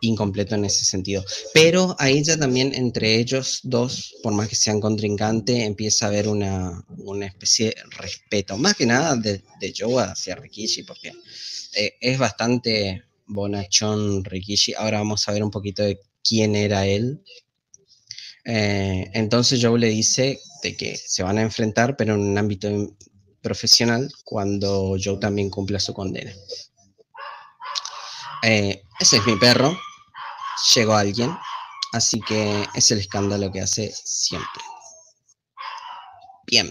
incompleto en ese sentido. Pero ahí ya también entre ellos dos, por más que sean contrincantes, empieza a haber una, especie de respeto, más que nada de, de Joe hacia Rikishi, porque eh, es bastante bonachón Rikishi. Ahora vamos a ver un poquito de quién era él. Eh, entonces Joe le dice de que se van a enfrentar, pero en un ámbito profesional, cuando Joe también cumpla su condena. Eh, ese es mi perro. Llegó alguien. Así que es el escándalo que hace siempre. Bien.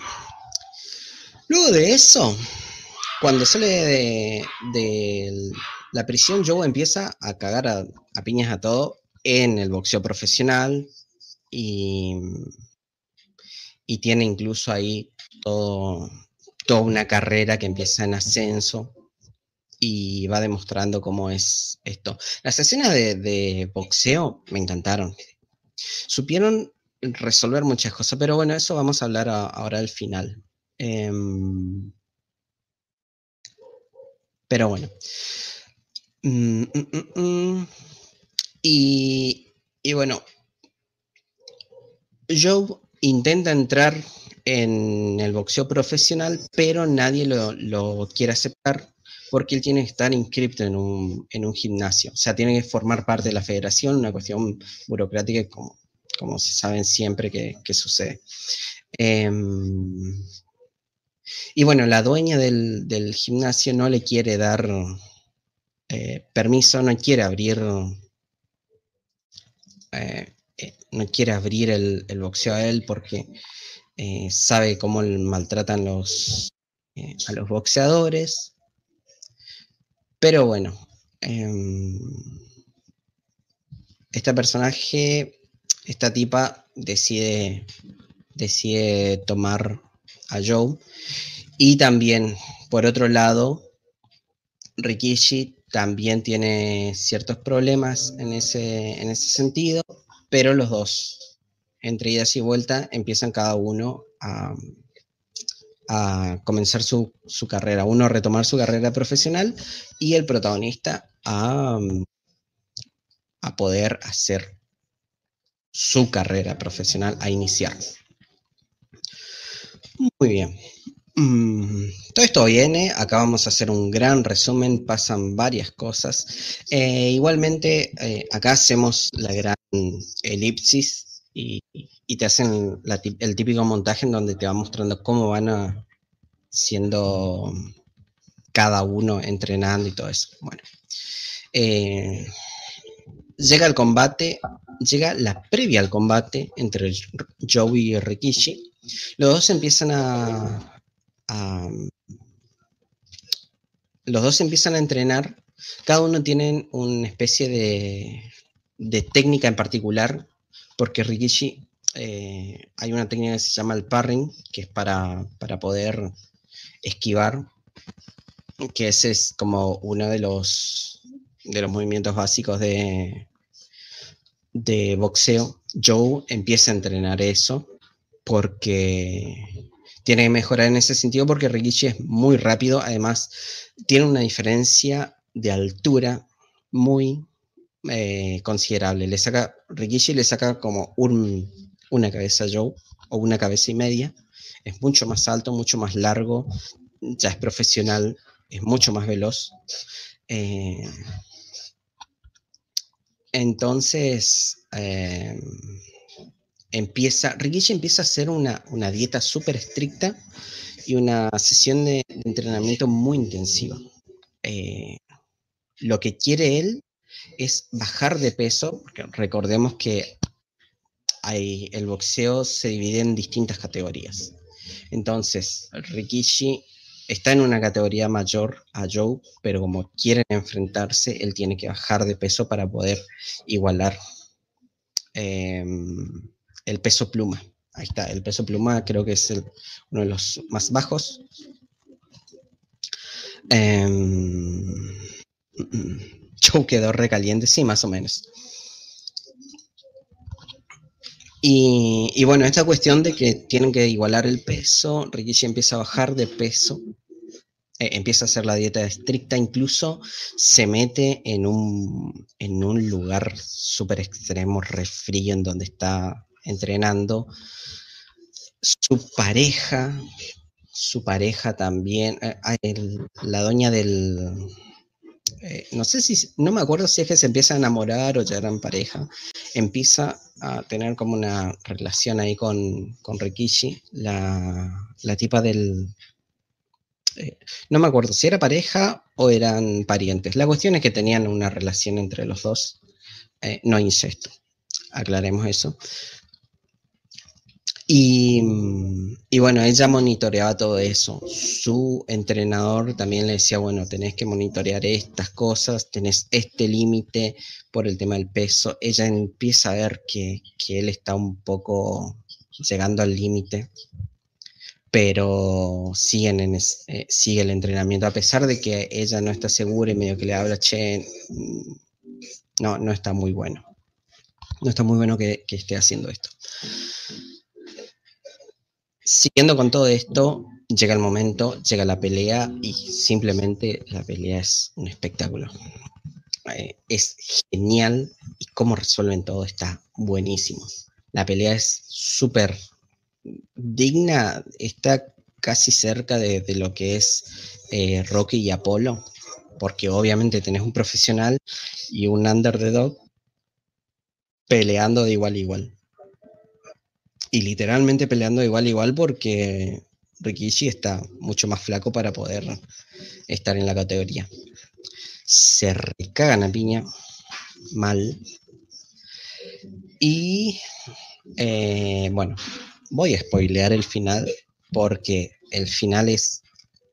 Luego de eso, cuando sale de, la prisión, Joe empieza a cagar a piñas a todo en el boxeo profesional y, y tiene incluso ahí todo, toda una carrera que empieza en ascenso y va demostrando cómo es esto. Las escenas de, boxeo me encantaron. Supieron resolver muchas cosas, pero bueno, eso vamos a hablar ahora al final. Em, pero bueno. Mm, mm, mm, y, bueno, Joe intenta entrar en el boxeo profesional, pero nadie lo, quiere aceptar porque él tiene que estar inscrito en un, gimnasio. O sea, tiene que formar parte de la federación, una cuestión burocrática como, como se saben siempre que, sucede. Em, y bueno, la dueña del, gimnasio no le quiere dar eh, permiso, no quiere abrir, eh, no quiere abrir el, boxeo a él porque sabe cómo maltratan a los boxeadores. Pero bueno, este personaje, esta tipa decide, decide tomar a Joe. Y también, por otro lado, Rikishi también tiene ciertos problemas en ese, en ese sentido, pero los dos, entre idas y vuelta, empiezan cada uno a, comenzar su, carrera, uno a retomar su carrera profesional y el protagonista a, a poder hacer su carrera profesional, a iniciar. Muy bien. Mm, todo esto viene, acá vamos a hacer un gran resumen, pasan varias cosas. Eh, igualmente, eh, acá hacemos la gran elipsis y, te hacen el típico montaje en donde te va mostrando cómo van a, siendo cada uno entrenando y todo eso. Bueno, eh, llega el combate, llega la previa al combate entre Joey y Rikishi. Los dos empiezan a, los dos empiezan a entrenar, cada uno tiene una especie de, técnica en particular, porque Rikishi eh, hay una técnica que se llama el parring, que es para, poder esquivar, que ese es como uno de los, de los movimientos básicos de, de boxeo. Joe empieza a entrenar eso porque tiene que mejorar en ese sentido porque Rikishi es muy rápido, además tiene una diferencia de altura muy eh, considerable. Le saca, Rikishi le saca como una cabeza Joe o una cabeza y media. Es mucho más alto, mucho más largo, ya es profesional, es mucho más veloz. Eh, entonces, eh, empieza, Rikishi empieza a hacer una, dieta súper estricta y una sesión de, entrenamiento muy intensiva. Eh, lo que quiere él es bajar de peso, porque recordemos que hay, el boxeo se divide en distintas categorías. Entonces, Rikishi está en una categoría mayor a Joe, pero como quieren enfrentarse, él tiene que bajar de peso para poder igualar. Em, el peso pluma. Ahí está, el peso pluma creo que es uno de los más bajos. Eh, Joe quedó recaliente, sí, más o menos. Y, bueno, esta cuestión de que tienen que igualar el peso, Rikishi empieza a bajar de peso, eh, empieza a hacer la dieta estricta, incluso se mete en un, en un lugar súper extremo, refrío, en donde está entrenando. Su pareja, su pareja también, eh, la doña del, eh, no sé si, no me acuerdo si es que se empieza a enamorar o ya eran pareja, empieza a tener como una relación ahí con, con Rikishi, la, la tipa del... Eh, no me acuerdo si era pareja o eran parientes. La cuestión es que tenían una relación entre los dos, no incesto. Aclaremos eso. Y, bueno, ella monitoreaba todo eso. Su entrenador también le decía, bueno, tenés que monitorear estas cosas, tenés este límite por el tema del peso. Ella empieza a ver que, él está un poco llegando al límite, pero siguen en eh, sigue el entrenamiento, a pesar de que ella no está segura y medio que le habla, che, mm, no, no está muy bueno. No está muy bueno que, que esté haciendo esto. Siguiendo con todo esto, llega el momento, llega la pelea y simplemente la pelea es un espectáculo. Eh, es genial y cómo resuelven todo está buenísimo. La pelea es súper digna, está casi cerca de, lo que es eh, Rocky y Apolo, porque obviamente tenés un profesional y un underdog peleando de igual a igual y literalmente peleando igual igual porque Rikishi está mucho más flaco para poder estar en la categoría. se recagan a piña, mal. Y eh, bueno, voy a spoilear el final porque el final es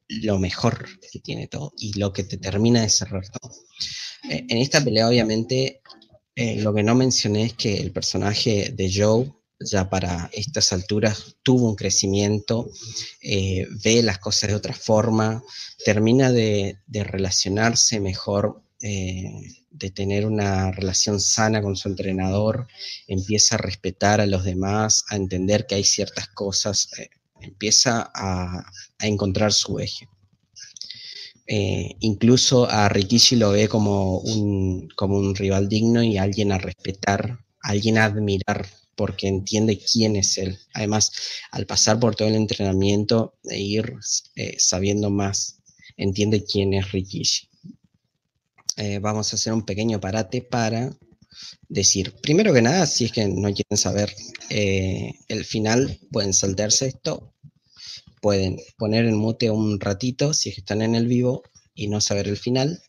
lo mejor que tiene todo y lo que te termina de cerrar todo. Eh, en esta pelea, obviamente, eh, lo que no mencioné es que el personaje de Joe, ya para estas alturas, tuvo un crecimiento, eh, ve las cosas de otra forma, termina de, relacionarse mejor, de tener una relación sana con su entrenador, empieza a respetar a los demás, a entender que hay ciertas cosas empieza a, encontrar su eje. Eh, incluso a Rikishi lo ve como un, como un rival digno y alguien a respetar, alguien a admirar, porque entiende quién es él. Además, al pasar por todo el entrenamiento e ir eh, sabiendo más, entiende quién es Rikishi. Eh, vamos a hacer un pequeño parate para decir, primero que nada, si es que no quieren saber el final, pueden saltarse esto pueden poner en mute un ratito si están en el vivo y no saber el final.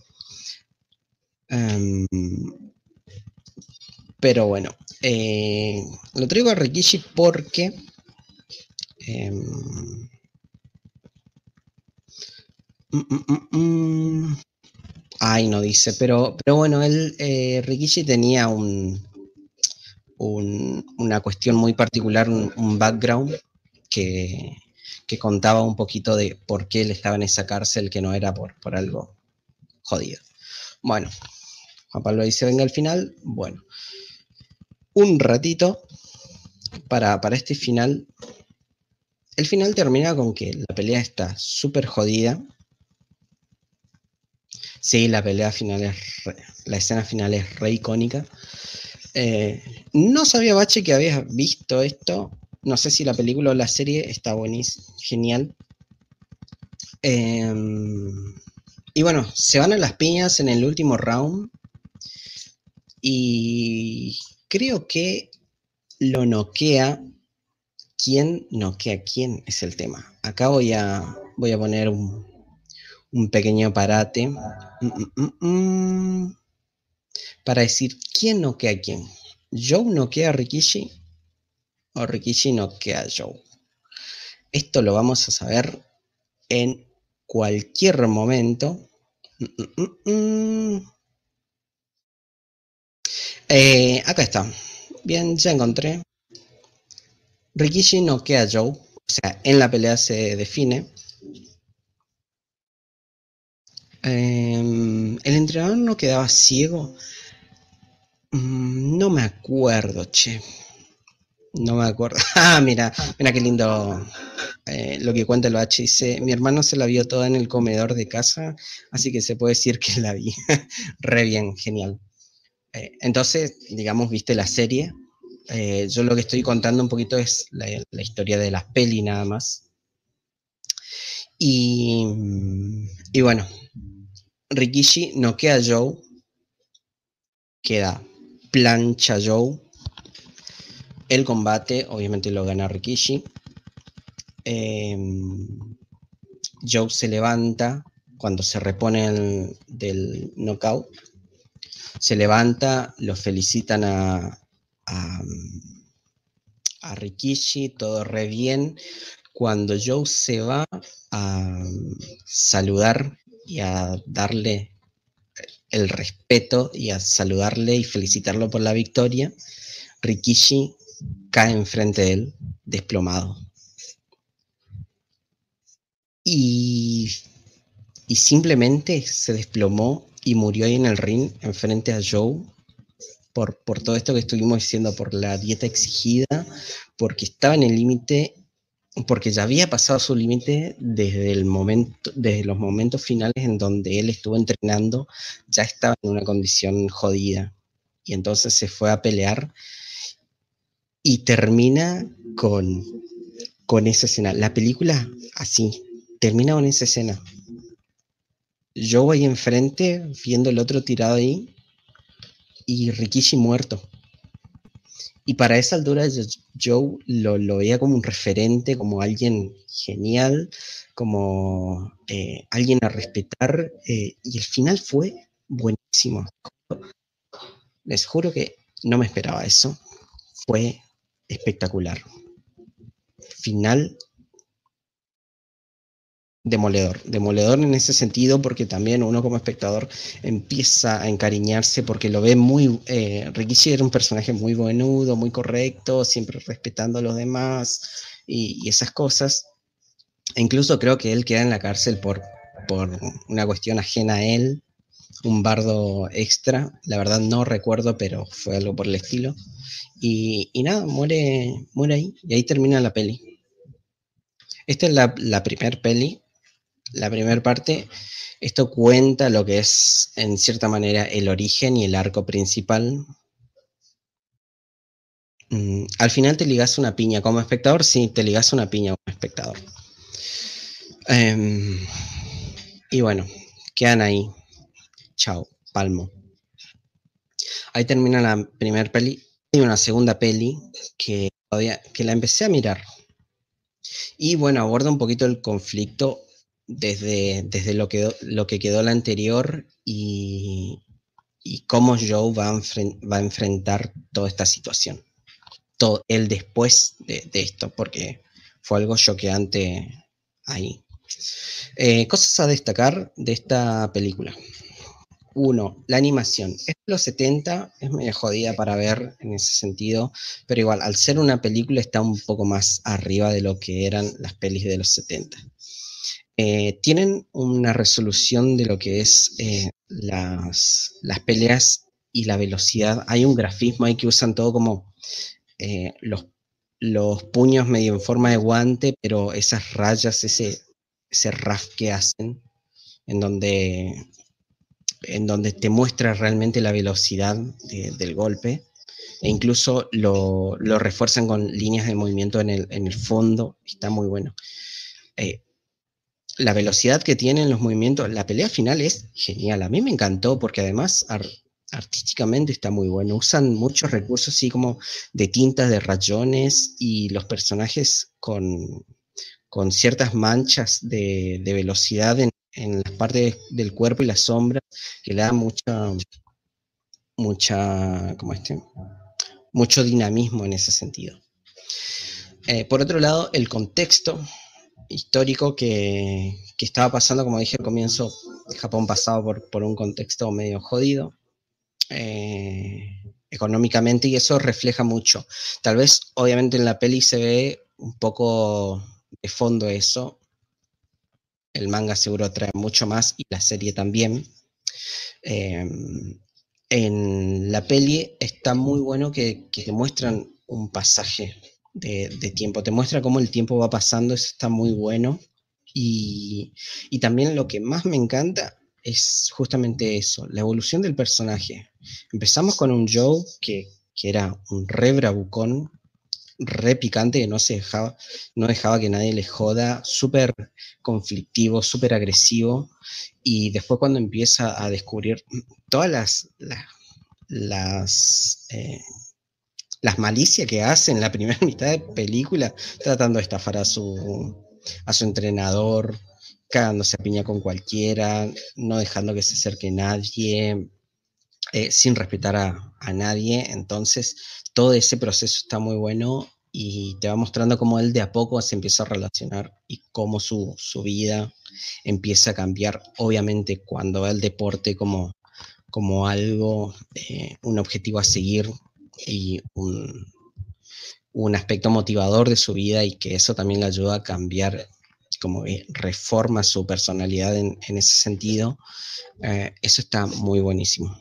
Em, pero bueno, eh, lo traigo a Rikishi porque... Em, mm, mm, mm, ay, no dice, pero, pero bueno, él, eh, Rikishi tenía un, una cuestión muy particular, un background que, que contaba un poquito de por qué él estaba en esa cárcel que no era por, por algo jodido. Bueno, Juan Pablo dice, venga al final. Bueno, un ratito para, para este final. El final termina con que la pelea está súper jodida. Sí, la pelea final es, la escena final es re icónica. Eh, no sabía, Bache, que habías visto esto. No sé si la película o la serie está buenísima, genial. Em, y bueno, se van a las piñas en el último round. Y creo que lo noquea. ¿Quién noquea quién? Es el tema. Acá voy a, voy a poner un, pequeño parate. Mm, mm, mm, para decir quién noquea a quién. Joe noquea a Rikishi o Rikishi no queda Joe. Esto lo vamos a saber en cualquier momento. Mm, mm, mm, eh, acá está. Bien, ya encontré. Rikishi no queda Joe. O sea, en la pelea se define. Em, ¿El entrenador no quedaba ciego? no me acuerdo, che. No me acuerdo. Ah, mira, mira qué lindo eh, lo que cuenta el H. Dice, mi hermano se la vio toda en el comedor de casa, así que se puede decir que la vi. Re bien, genial. Eh, entonces, digamos, viste la serie. Eh, yo lo que estoy contando un poquito es la, historia de las peli nada más. Y, y bueno, Rikishi no queda Joe, queda plancha Joe el combate, obviamente lo gana Rikishi. Em, Joe se levanta cuando se repone del knockout. Se levanta, lo felicitan a, a, a Rikishi, todo re bien. Cuando Joe se va a saludar y a darle el respeto y a saludarle y felicitarlo por la victoria, Rikishi cae enfrente de él, desplomado. Y, y simplemente se desplomó y murió ahí en el ring, enfrente a Joe, por, por todo esto que estuvimos diciendo, por la dieta exigida, porque estaba en el límite, porque ya había pasado su límite desde el momento, desde los momentos finales en donde él estuvo entrenando, ya estaba en una condición jodida. Y entonces se fue a pelear y termina con, con esa escena. La película así, termina con esa escena. Yo voy enfrente viendo el otro tirado ahí y Rikishi muerto. Y para esa altura lo, lo veía como un referente, como alguien genial, como eh, alguien a respetar. Eh, y el final fue buenísimo. Les juro que no me esperaba eso. Fue espectacular. Final demoledor. Demoledor en ese sentido porque también uno como espectador empieza a encariñarse porque lo ve muy... Eh, Rikishi era un personaje muy buenudo, muy correcto, siempre respetando a los demás y, esas cosas. E incluso creo que él queda en la cárcel por, por una cuestión ajena a él, un bardo extra. La verdad no recuerdo, pero fue algo por el estilo. Y, nada, muere, muere ahí y ahí termina la peli. Esta es la, la primera peli la primera parte, esto cuenta lo que es, en cierta manera, el origen y el arco principal. Mm, al final te ligas una piña. Como espectador, sí, te ligas una piña como espectador. Em, y bueno, quedan ahí. Chao, palmo. Ahí termina la primera peli. Hay una segunda peli que, que la empecé a mirar. Y bueno, aborda un poquito el conflicto desde, desde lo, que, lo que quedó la anterior y, cómo Joe va a, va a, enfrentar toda esta situación. Todo el después de, esto, porque fue algo choqueante ahí. Eh, cosas a destacar de esta película. Uno, la animación. Es de los 70, es medio jodida para ver en ese sentido, pero igual, al ser una película está un poco más arriba de lo que eran las pelis de los 70. Eh, tienen una resolución de lo que es eh, las, peleas y la velocidad. Hay un grafismo ahí que usan todo como eh, los, los, puños medio en forma de guante, pero esas rayas, ese, ese raf que hacen, en donde, en donde te muestra realmente la velocidad del golpe. E incluso lo, lo, refuerzan con líneas de movimiento en el, en el fondo. Está muy bueno la velocidad que tienen los movimientos, la pelea final es genial. A mí me encantó porque además artísticamente está muy bueno. Usan muchos recursos así como de tintas, de rayones y los personajes con, con ciertas manchas de, velocidad en, en, las partes del cuerpo y la sombra que le da mucha, mucha, como este, mucho dinamismo en ese sentido. Eh, por otro lado, el contexto histórico que, estaba pasando, como dije al comienzo, Japón pasaba por, por un contexto medio jodido eh, económicamente y eso refleja mucho. Tal vez, obviamente, en la peli se ve un poco de fondo eso. El manga seguro trae mucho más y la serie también. Eh, en la peli está muy bueno que, que muestran un pasaje de, tiempo. Te muestra cómo el tiempo va pasando, eso está muy bueno. Y, también lo que más me encanta es justamente eso, la evolución del personaje. Empezamos con un Joe que, era un re bravucón, re picante, que no, se dejaba, no dejaba que nadie le joda, súper conflictivo, súper agresivo. Y después cuando empieza a descubrir todas las, las, eh, las malicias que hace en la primera mitad de película, tratando de estafar a su, a su entrenador, cagándose a piña con cualquiera, no dejando que se acerque nadie, eh, sin respetar a, nadie. Entonces, todo ese proceso está muy bueno y te va mostrando cómo él de a poco se empieza a relacionar y cómo su, vida empieza a cambiar, obviamente cuando ve el deporte como, como algo, eh, un objetivo a seguir y un, aspecto motivador de su vida y que eso también le ayuda a cambiar, como reforma su personalidad en, ese sentido, eh, eso está muy buenísimo.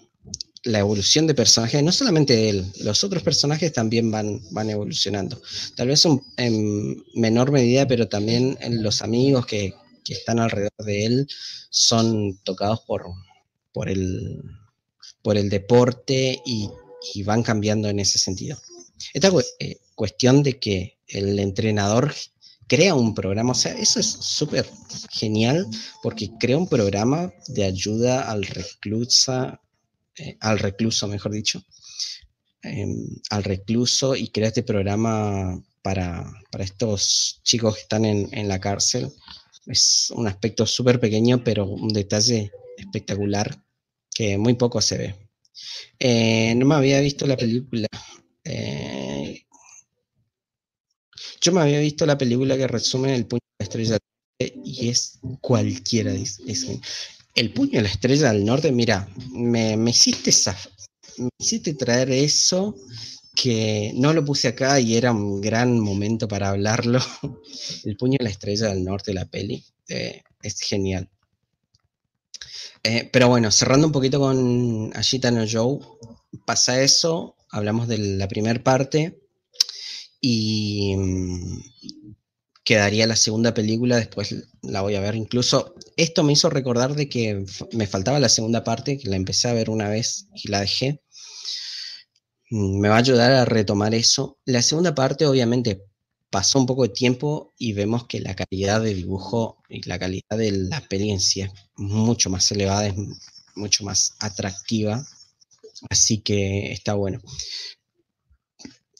La evolución de personajes, no solamente él, los otros personajes también van, van evolucionando. Tal vez en menor medida, pero también los amigos que, que están alrededor de él son tocados por, por, el, por el deporte y y van cambiando en ese sentido. Esta eh, cuestión de que el entrenador crea un programa, o sea, eso es súper genial porque crea un programa de ayuda al reclusa, eh, al recluso, mejor dicho, em, al recluso y crea este programa para, estos chicos que están en, en la cárcel. Es un aspecto súper pequeño, pero un detalle espectacular que muy poco se ve. Eh, no me había visto la película. Eh, yo me había visto la película que resume el puño de la estrella y es cualquiera. el puño de la estrella del norte, mira, me, me hiciste hiciste traer eso que no lo puse acá y era un gran momento para hablarlo. El puño de la estrella del norte la peli eh, es genial. Eh, pero bueno, cerrando un poquito con Ashita no Joe, pasa eso, hablamos de la primera parte y mm, quedaría la segunda película, después la voy a ver. Incluso esto me hizo recordar de que me faltaba la segunda parte, que la empecé a ver una vez y la dejé. Mm, me va a ayudar a retomar eso. La segunda parte, obviamente, pasó un poco de tiempo y vemos que la calidad de dibujo y la calidad de la experiencia es mucho más elevada, es mucho más atractiva. Así que está bueno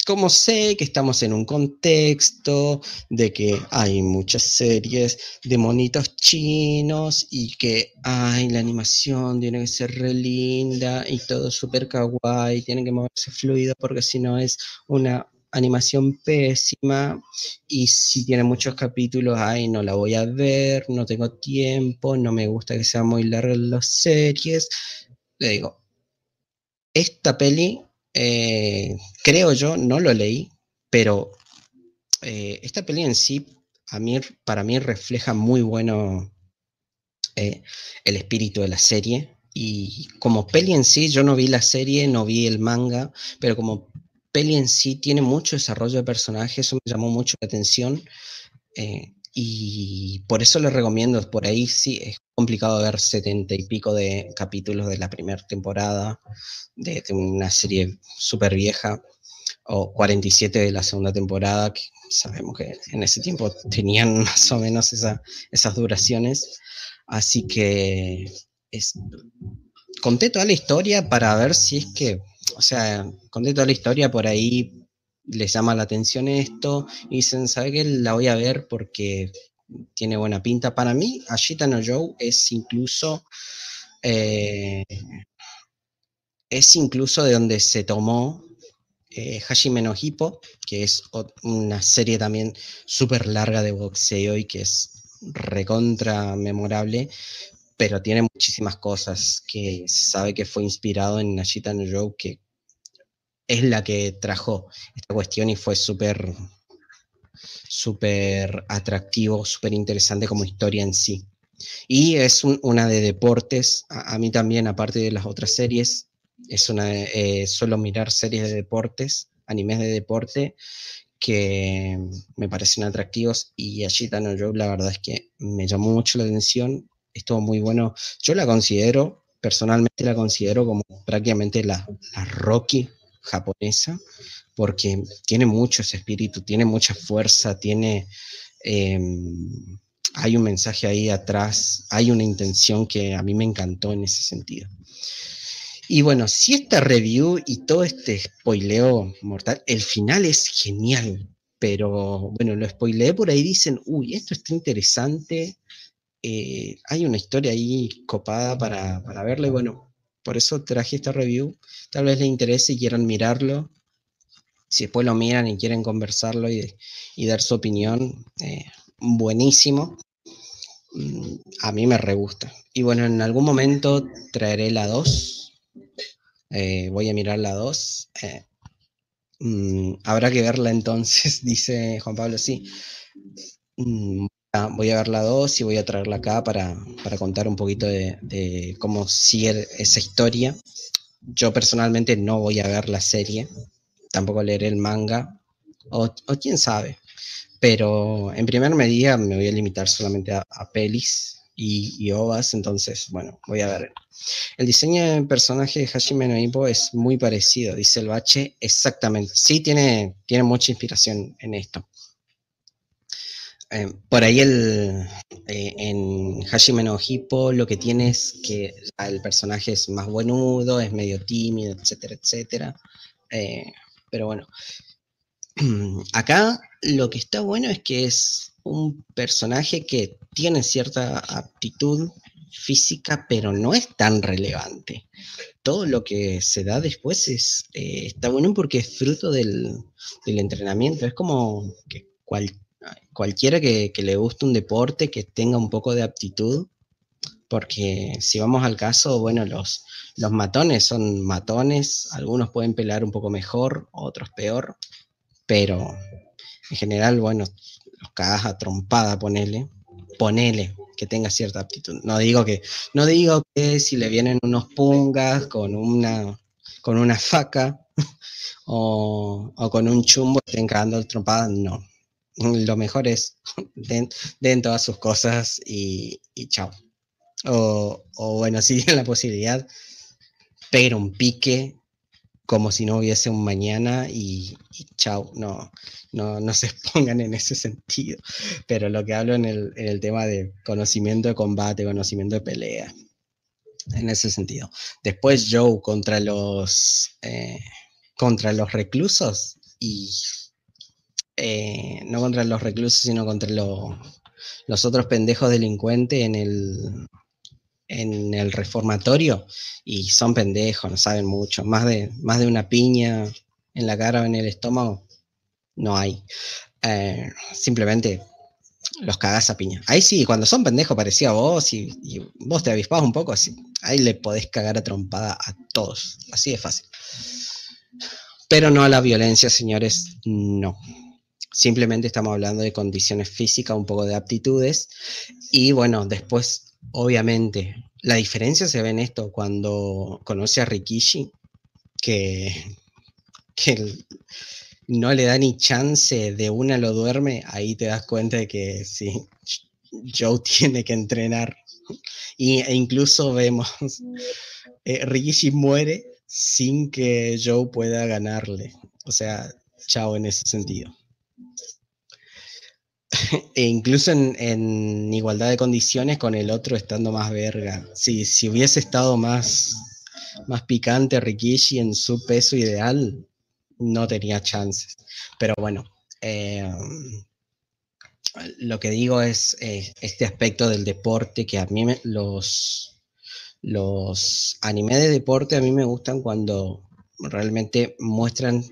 como sé que estamos en un contexto de que hay muchas series de monitos chinos y que ay, la animación tiene que ser re linda y todo súper kawaii, tiene que moverse fluido porque si no es una animación pésima y si tiene muchos capítulos, ay, no la voy a ver, no tengo tiempo, no me gusta que sea muy larga las series. Le digo, esta peli eh, creo yo, no lo leí, pero eh, esta peli en sí, a para mí refleja muy bueno eh, el espíritu de la serie. Y como peli en sí, yo no vi la serie, no vi el manga, pero como peli en sí tiene mucho desarrollo de personajes, eso me llamó mucho la atención. y por eso les recomiendo, por ahí sí, es complicado ver setenta y pico de capítulos de la primera temporada de, una serie súper vieja, o 47 de la segunda temporada, que sabemos que en ese tiempo tenían más o menos esas duraciones. Así que es, conté toda la historia para ver si es que, o sea, conté toda la historia por ahí les llama la atención esto y dicen, ¿sabe qué? La voy a ver porque tiene buena pinta. Para mí, Ashita no Joe es incluso eh, es incluso de donde se tomó eh, Hashime Hippo, que es una serie también súper larga de boxeo y que es recontra memorable, pero tiene muchísimas cosas que sabe que fue inspirado en Ashita no Joe, que es la que trajo esta cuestión y fue súper súper atractivo, súper interesante como historia en sí. Y es una de deportes, a, mí también, aparte de las otras series, es una eh, suelo mirar series de deportes, animes de deporte, que me parecen atractivos y allí no yo la verdad es que me llamó mucho la atención, estuvo muy bueno. Yo la considero, personalmente la considero como prácticamente la, la Rocky japonesa, porque tiene mucho ese espíritu, tiene mucha fuerza, tiene... Em, hay un mensaje ahí atrás, hay una intención que a mí me encantó en ese sentido. Y bueno, si esta review y todo este spoileo mortal, el final es genial, pero bueno, lo spoileé por ahí, dicen, uy, esto está interesante, eh, hay una historia ahí copada para, para verla y bueno, por eso traje esta review, tal vez les interese y quieran mirarlo, si después lo miran y quieren conversarlo y, dar su opinión, eh, buenísimo. Mm, a mí me re gusta. Y bueno, en algún momento traeré la 2. Eh, voy a mirar la 2. Eh, mm, habrá que verla entonces, dice Juan Pablo, sí. Mm, voy a ver la 2 y voy a traerla acá para, contar un poquito de, de, cómo sigue esa historia. Yo personalmente no voy a ver la serie, tampoco leeré el manga, o, quién sabe. Pero en primer medida me voy a limitar solamente a, pelis y, y, ovas, entonces, bueno, voy a ver. El diseño del personaje de Hashime no Ippo es muy parecido, dice el bache, exactamente. Sí, tiene, tiene mucha inspiración en esto. Eh, por ahí el, eh, en Hashime no Hippo lo que tiene es que el personaje es más buenudo, es medio tímido, etcétera, etcétera. Eh, pero bueno, acá lo que está bueno es que es un personaje que tiene cierta aptitud física, pero no es tan relevante. Todo lo que se da después es, eh, está bueno porque es fruto del, entrenamiento. Es como que cualquiera que, le guste un deporte, que tenga un poco de aptitud, porque si vamos al caso, bueno, los, los matones son matones, algunos pueden pelear un poco mejor, otros peor, pero en general, bueno, los cagas a trompada, ponele, ponele que tenga cierta aptitud. No digo que, no digo que si le vienen unos pungas con una, con una faca o, con un chumbo estén cagando trompadas, no. Lo mejor es den, todas sus cosas y, y chao. O, bueno, si tienen la posibilidad, pero un pique como si no hubiese un mañana y, chao, no, no, no se expongan en ese sentido. Pero lo que hablo en el, tema de conocimiento de combate, conocimiento de pelea, en ese sentido. Después Joe contra los, eh, contra los reclusos y eh, no contra los reclusos, sino contra los otros pendejos delincuentes en el, en el reformatorio y son pendejos, no saben mucho. Más de, más de una piña en la cara o en el estómago, no hay. Eh, simplemente los cagás a piña. Ahí sí, cuando son pendejos parecía vos y, vos te avispás un poco, así, ahí le podés cagar a trompada a todos. Así de fácil. Pero no a la violencia, señores, no. Simplemente estamos hablando de condiciones físicas, un poco de aptitudes. Y bueno, después obviamente, la diferencia se ve en esto cuando conoce a Rikishi, que, no le da ni chance de una lo duerme, ahí te das cuenta de que sí, Joe tiene que entrenar. Y, e incluso vemos, eh, Rikishi muere sin que Joe pueda ganarle. O sea, chao en ese sentido. e incluso en, igualdad de condiciones con el otro estando más verga. Si, hubiese estado más, más picante Rikishi en su peso ideal, no tenía chances. Pero bueno, eh, lo que digo es este aspecto del deporte que a mí los, los animes de deporte a mí me gustan cuando realmente muestran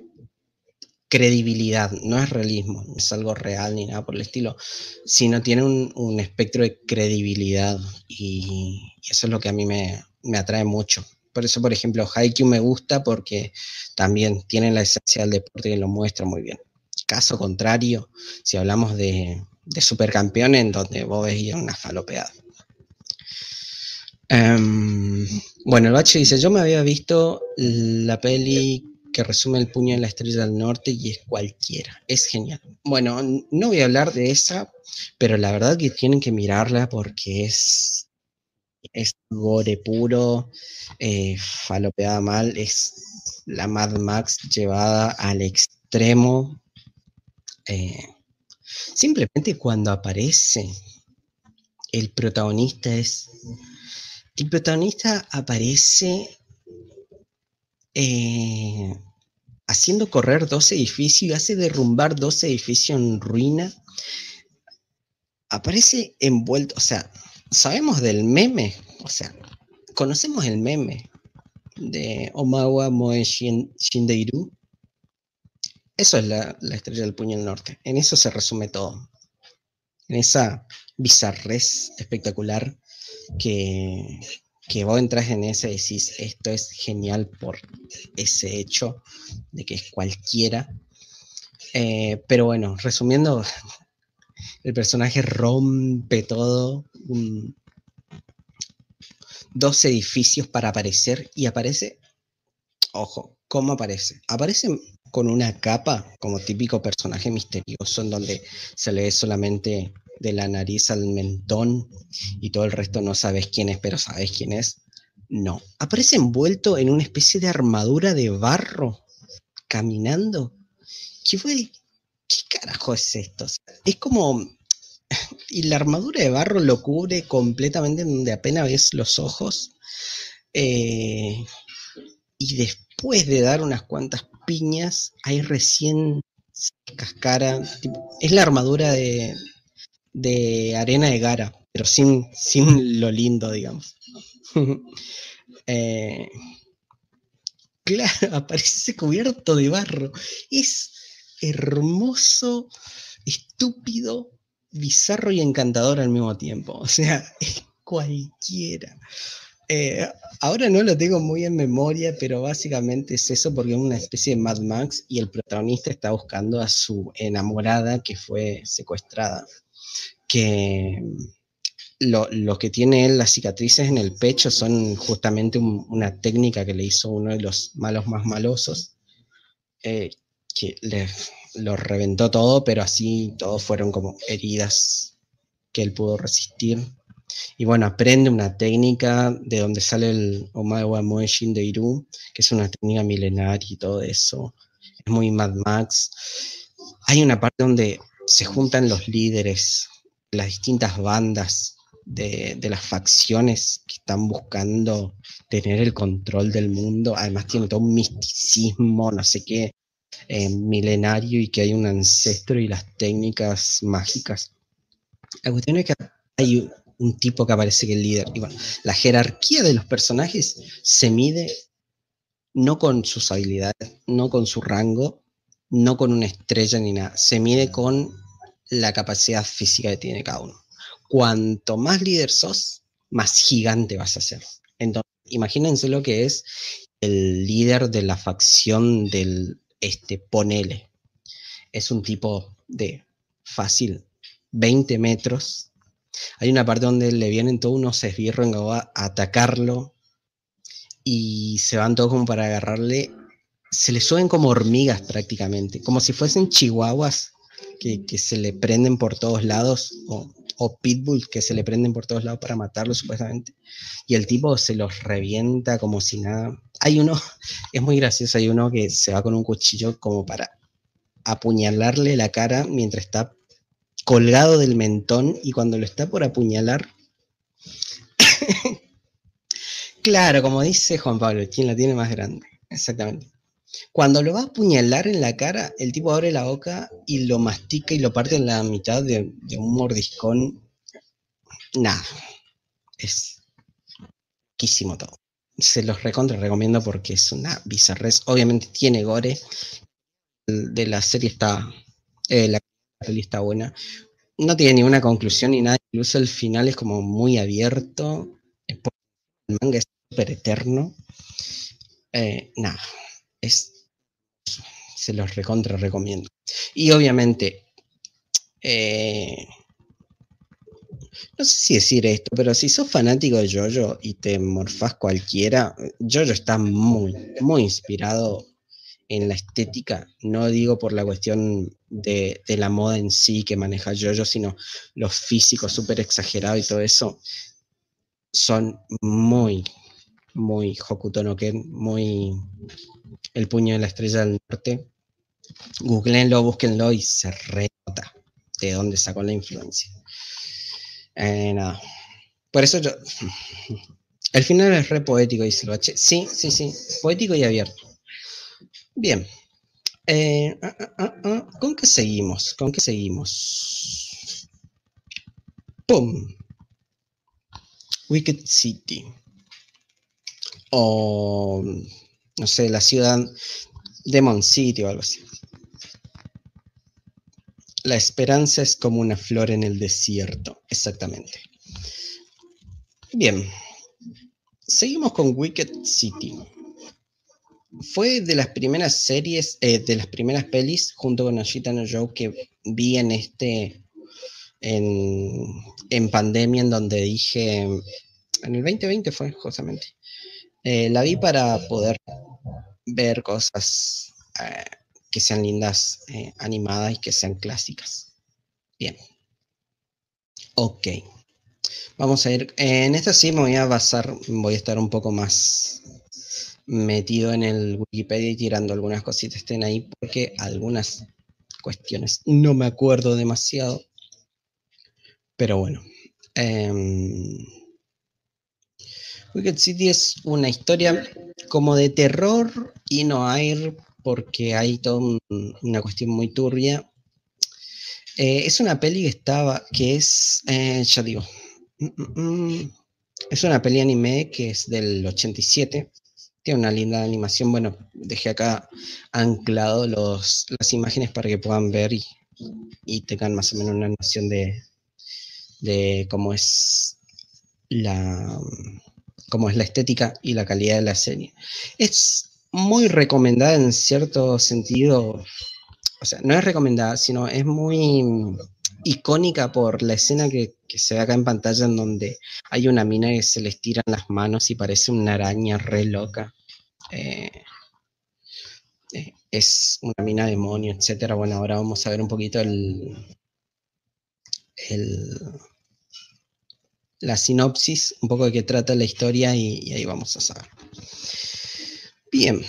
credibilidad, no es realismo, no es algo real ni nada por el estilo, sino tiene un, espectro de credibilidad y, eso es lo que a mí me, atrae mucho. Por eso, por ejemplo, Haikyuu me gusta porque también tiene la esencia del deporte y lo muestra muy bien. Caso contrario, si hablamos de, de supercampeón en donde vos veías una falopeada. Em, bueno, el Bache dice, yo me había visto la peli que resume el puño en la estrella del norte y es cualquiera. Es genial. Bueno, no voy a hablar de esa, pero la verdad que tienen que mirarla porque es, es gore puro, eh, falopeada mal, es la Mad Max llevada al extremo. Eh, simplemente cuando aparece el protagonista es... El protagonista aparece eh, haciendo correr dos edificios hace derrumbar dos edificios en ruina, aparece envuelto, o sea, sabemos del meme, o sea, conocemos el meme de Omawa Moe Shindeiru. Eso es la, la, estrella del puño del norte. En eso se resume todo. En esa bizarrez espectacular que, que vos entras en ese y decís, esto es genial por ese hecho de que es cualquiera. Eh, pero bueno, resumiendo, el personaje rompe todo, dos edificios para aparecer y aparece, ojo, ¿cómo aparece? Aparece con una capa como típico personaje misterioso en donde se le ve solamente de la nariz al mentón y todo el resto no sabes quién es, pero sabes quién es. No, aparece envuelto en una especie de armadura de barro, caminando. ¿Qué fue? ¿Qué carajo es esto? es como... Y la armadura de barro lo cubre completamente donde apenas ves los ojos. Eh, y después de dar unas cuantas piñas, ahí recién cascara. es la armadura de, de arena de Gara, pero sin, sin lo lindo, digamos. Eh, claro, aparece cubierto de barro. Es hermoso, estúpido, bizarro y encantador al mismo tiempo. O sea, es cualquiera. Eh, ahora no lo tengo muy en memoria, pero básicamente es eso porque es una especie de Mad Max y el protagonista está buscando a su enamorada que fue secuestrada. Que lo, que tiene él, las cicatrices en el pecho, son justamente una técnica que le hizo uno de los malos más malosos, eh, que le, lo reventó todo, pero así todos fueron como heridas que él pudo resistir. Y bueno, aprende una técnica de donde sale el Omaewa Moeshin de Iru, que es una técnica milenaria y todo eso. Es muy Mad Max. Hay una parte donde se juntan los líderes, las distintas bandas de, las facciones que están buscando tener el control del mundo. Además tiene todo un misticismo, no sé qué, eh, milenario y que hay un ancestro y las técnicas mágicas. La cuestión es que hay un tipo que aparece que es el líder. Y bueno, la jerarquía de los personajes se mide no con sus habilidades, no con su rango, no con una estrella ni nada. Se mide con la capacidad física que tiene cada uno. Cuanto más líder sos, más gigante vas a ser. Entonces, imagínense lo que es el líder de la facción del este ponele. Es un tipo de fácil 20 metros hay una parte donde le vienen todos unos esbirros a atacarlo y se van todos como para agarrarle. Se le suben como hormigas prácticamente, como si fuesen chihuahuas que, se le prenden por todos lados, o, o pitbulls que se le prenden por todos lados para matarlo supuestamente. Y el tipo se los revienta como si nada. Hay uno, es muy gracioso, hay uno que se va con un cuchillo como para apuñalarle la cara mientras está colgado del mentón y cuando lo está por apuñalar, claro, como dice Juan Pablo, quien la tiene más grande, exactamente. Cuando lo va a apuñalar en la cara, el tipo abre la boca y lo mastica y lo parte en la mitad de, un mordiscón. Nada, es poquísimo todo. Se los recontra recomiendo porque es una bizarrez. Obviamente tiene gore. De la serie está. Eh, la peli está buena. No tiene ninguna conclusión ni nada, incluso el final es como muy abierto. El manga es súper eterno. Eh, nada, es, se los recontra recomiendo. Y obviamente, eh, no sé si decir esto, pero si sos fanático de Jojo y te morfás cualquiera, Jojo está muy, muy inspirado en la estética, no digo por la cuestión de, la moda en sí que maneja Jojo, sino los físicos súper exagerados y todo eso, son muy, muy Hokuto no Ken, muy el puño de la estrella del norte. Googleenlo, búsquenlo y se renota de dónde sacó la influencia. Eh. Por eso yo. El final es re poético, dice H. Sí, sí, sí. Poético y abierto. Bien. Eh, ah, ah, ah, ¿Con qué seguimos? ¿Con qué seguimos? ¡Pum! Wicked City. O, no sé, la ciudad Demon City o algo así. La esperanza es como una flor en el desierto, exactamente. Bien, seguimos con Wicked City fue de las primeras series, eh, de las primeras pelis, junto con Ashita no Joe, que vi en este, en, pandemia, en donde dije, en el 2020 fue, justamente. Eh, la vi para poder ver cosas eh, que sean lindas, animadas y que sean clásicas. Bien. Ok. Vamos a ir. En esta sí me voy a basar, voy a estar un poco más metido en el Wikipedia y tirando algunas cositas estén ahí porque algunas cuestiones no me acuerdo demasiado. Pero bueno. Em, Wicked City es una historia como de terror y no hay porque hay toda una cuestión muy turbia. Eh, es una peli que estaba, que es, eh, ya digo, mm, mm, es una peli anime que es del 87. Tiene una linda animación. Bueno, dejé acá anclado los, las imágenes para que puedan ver y, y tengan más o menos una noción de, de cómo es la cómo es la estética y la calidad de la serie. Es muy recomendada en cierto sentido, o sea, no es recomendada, sino es muy icónica por la escena que, se ve acá en pantalla en donde hay una mina que se les tiran las manos y parece una araña re loca. Eh, eh, es una mina demonio, etcétera. Bueno, ahora vamos a ver un poquito el la sinopsis, un poco de qué trata la historia y, ahí vamos a saber. Bien,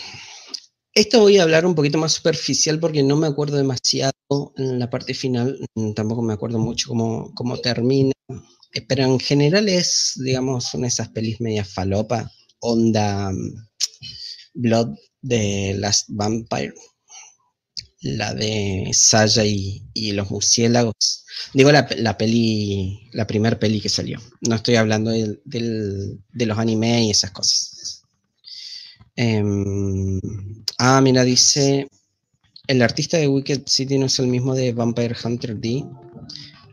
esto voy a hablar un poquito más superficial porque no me acuerdo demasiado en la parte final, tampoco me acuerdo mucho cómo, cómo termina, eh, pero en general es, digamos, una de esas pelis media falopa, onda mm, Blood de Last Vampire, la de Saya y, los murciélagos. Digo la, peli, la primer peli que salió. No estoy hablando de los animes y esas cosas. Em, ah, mira, dice, el artista de Wicked City no es el mismo de Vampire Hunter D,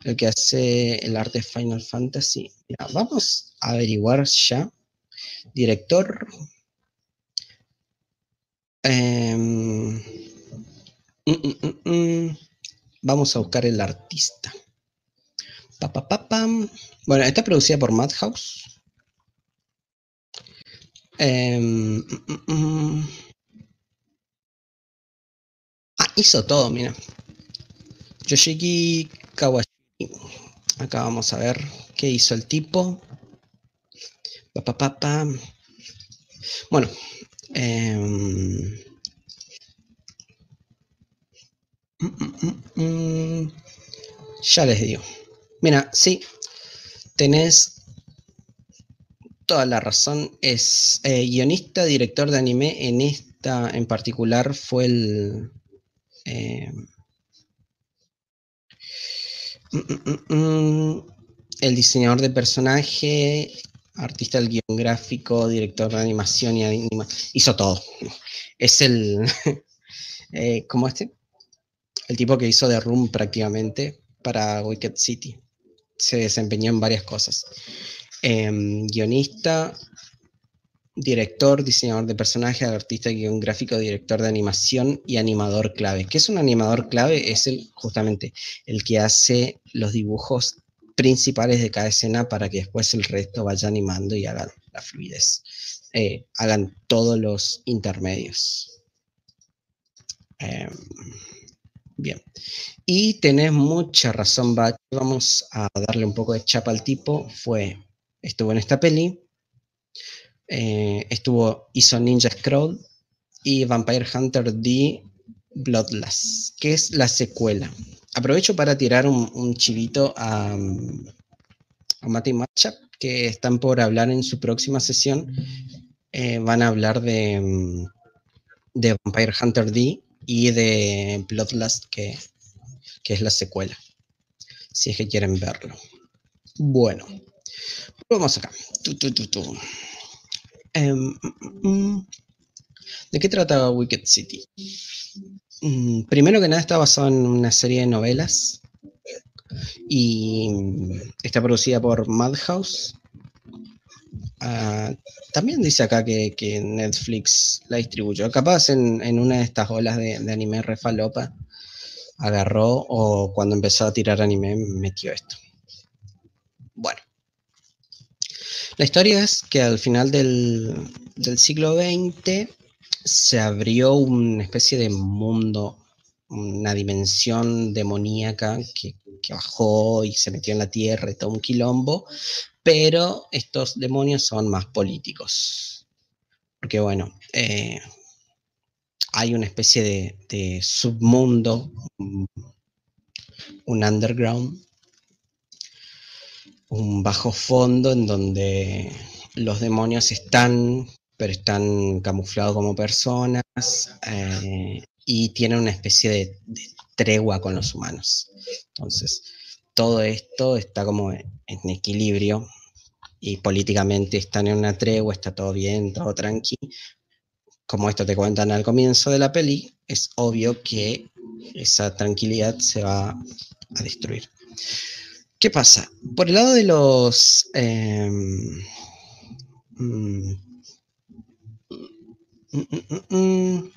el que hace el arte Final Fantasy. vamos a averiguar ya. Director. Eh, Mm, mm, mm, Vamos a buscar el artista. bueno, está producida por Madhouse. Em, ah, hizo todo, mira. Yoshiki Kawashi. Acá vamos a ver qué hizo el tipo. Bueno. Eh, ya les digo. Mira, sí, tenés toda la razón. Es eh, guionista, director de anime. En esta en particular fue el... Eh, el diseñador de personaje, artista del guion gráfico, director de animación y anima, hizo todo. Es el, eh, como este, el tipo que hizo The Room prácticamente para Wicked City. Se desempeñó en varias cosas. Em, guionista, director, diseñador de personajes, artista, guion gráfico, director de animación y animador clave. ¿Qué es un animador clave? Es el, justamente el que hace los dibujos principales de cada escena para que después el resto vaya animando y hagan la fluidez. Eh, hagan todos los intermedios. Em, Bien. Y tenés mucha razón, Bach. Vamos a darle un poco de chapa al tipo. Fue, estuvo en esta peli. Eh, estuvo, hizo Ninja Scroll y Vampire Hunter D Bloodless, que es la secuela. Aprovecho para tirar un, chivito a, a Mati Matchup, que están por hablar en su próxima sesión. Eh, van a hablar de, de Vampire Hunter D y de Bloodlust, que, que es la secuela, si es que quieren verlo. Bueno, vamos acá. Em, mm, mm. ¿De qué trata Wicked City? Mm, primero que nada está basado en una serie de novelas y está producida por Madhouse Ah, también dice acá que, Netflix la distribuyó. Capaz en, una de estas olas de, anime refalopa agarró o cuando empezó a tirar anime metió esto. Bueno. La historia es que al final del, siglo XX se abrió una especie de mundo, una dimensión demoníaca que, bajó y se metió en la tierra y todo un quilombo, pero estos demonios son más políticos. Porque bueno, eh, hay una especie de, submundo, un underground, un bajo fondo en donde los demonios están, pero están camuflados como personas eh, y tienen una especie de, tregua con los humanos. Entonces, todo esto está como en equilibrio y políticamente están en una tregua, está todo bien, todo tranqui. Como esto te cuentan al comienzo de la peli, es obvio que esa tranquilidad se va a destruir. ¿Qué pasa? Por el lado de los... Em, mm, mm, mm,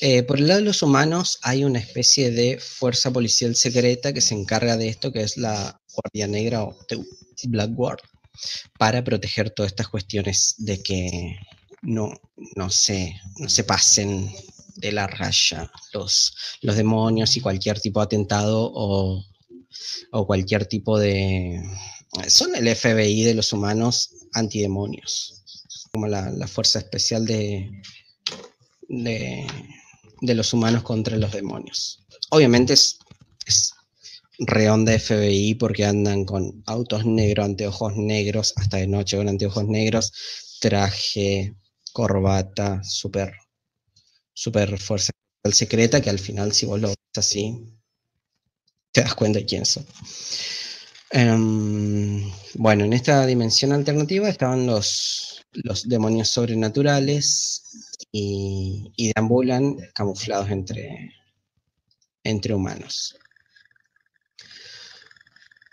eh, por el lado de los humanos hay una especie de fuerza policial secreta que se encarga de esto, que es la Guardia Negra o Black Guard, para proteger todas estas cuestiones de que no, no, se, no se pasen de la raya los, los demonios y cualquier tipo de atentado o, cualquier tipo de... Son el FBI de los humanos antidemonios, como la, fuerza especial de, de, los humanos contra los demonios. Obviamente es, es de FBI porque andan con autos negros, anteojos negros, hasta de noche con anteojos negros, traje, corbata, súper super fuerza secreta que al final si vos lo ves así, te das cuenta de quién son. Em, bueno, en esta dimensión alternativa estaban los, demonios sobrenaturales y, deambulan camuflados entre, entre humanos.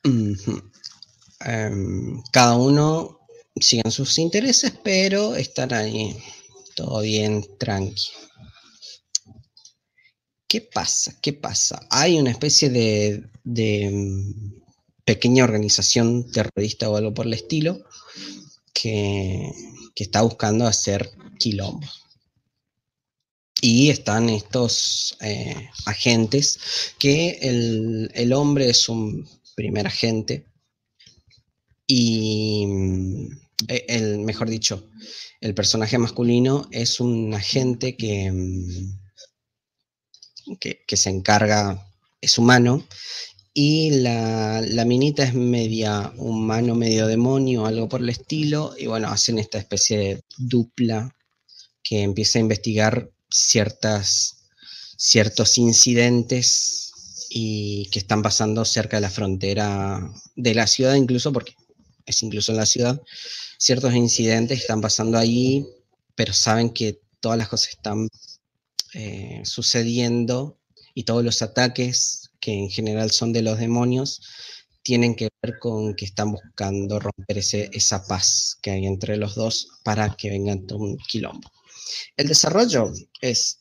Em, cada uno sigue sus intereses, pero están ahí todo bien tranqui. ¿Qué pasa? ¿Qué pasa? Hay una especie de, pequeña organización terrorista o algo por el estilo que, está buscando hacer quilombo. Y están estos eh, agentes que el, hombre es un primer agente y mm, e, el, mejor dicho, el personaje masculino es un agente que que, se encarga, es humano, y la, minita es media humano, medio demonio, algo por el estilo, y bueno, hacen esta especie de dupla que empieza a investigar ciertas, ciertos incidentes y que están pasando cerca de la frontera de la ciudad, incluso porque es incluso en la ciudad, ciertos incidentes están pasando ahí, pero saben que todas las cosas están eh, sucediendo y todos los ataques, que en general son de los demonios, tienen que ver con que están buscando romper ese, esa paz que hay entre los dos para que vengan todo un quilombo. El desarrollo es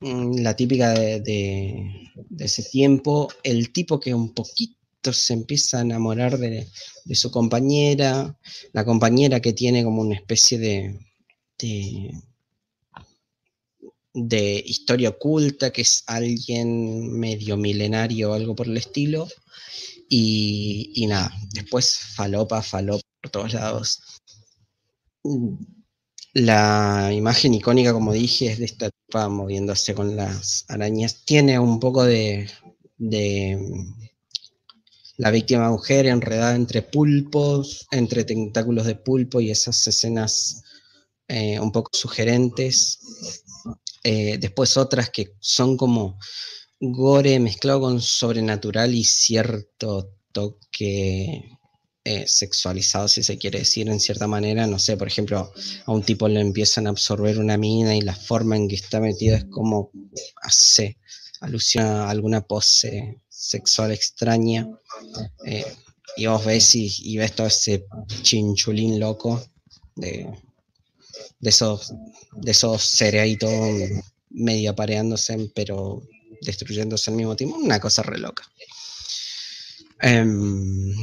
mm, la típica de, ese tiempo, el tipo que un poquito se empieza a enamorar de, de su compañera, la compañera que tiene como una especie de, de historia oculta, que es alguien medio milenario o algo por el estilo. Y, nada, después falopa, falopa por todos lados. La imagen icónica, como dije, es de esta tipa moviéndose con las arañas. Tiene un poco de, de la víctima mujer enredada entre pulpos, entre tentáculos de pulpo y esas escenas eh, un poco sugerentes eh, después otras que son como gore mezclado con sobrenatural y cierto toque eh, sexualizado, si se quiere decir en cierta manera. No sé, por ejemplo, a un tipo le empiezan a absorber una mina y la forma en que está metido es como hace alusión a alguna pose sexual extraña. Eh, y vos ves y, ves todo ese chinchulín loco de, de esos, de esos cerealitos medio apareándose, pero destruyéndose al mismo tiempo, una cosa re loca. Em,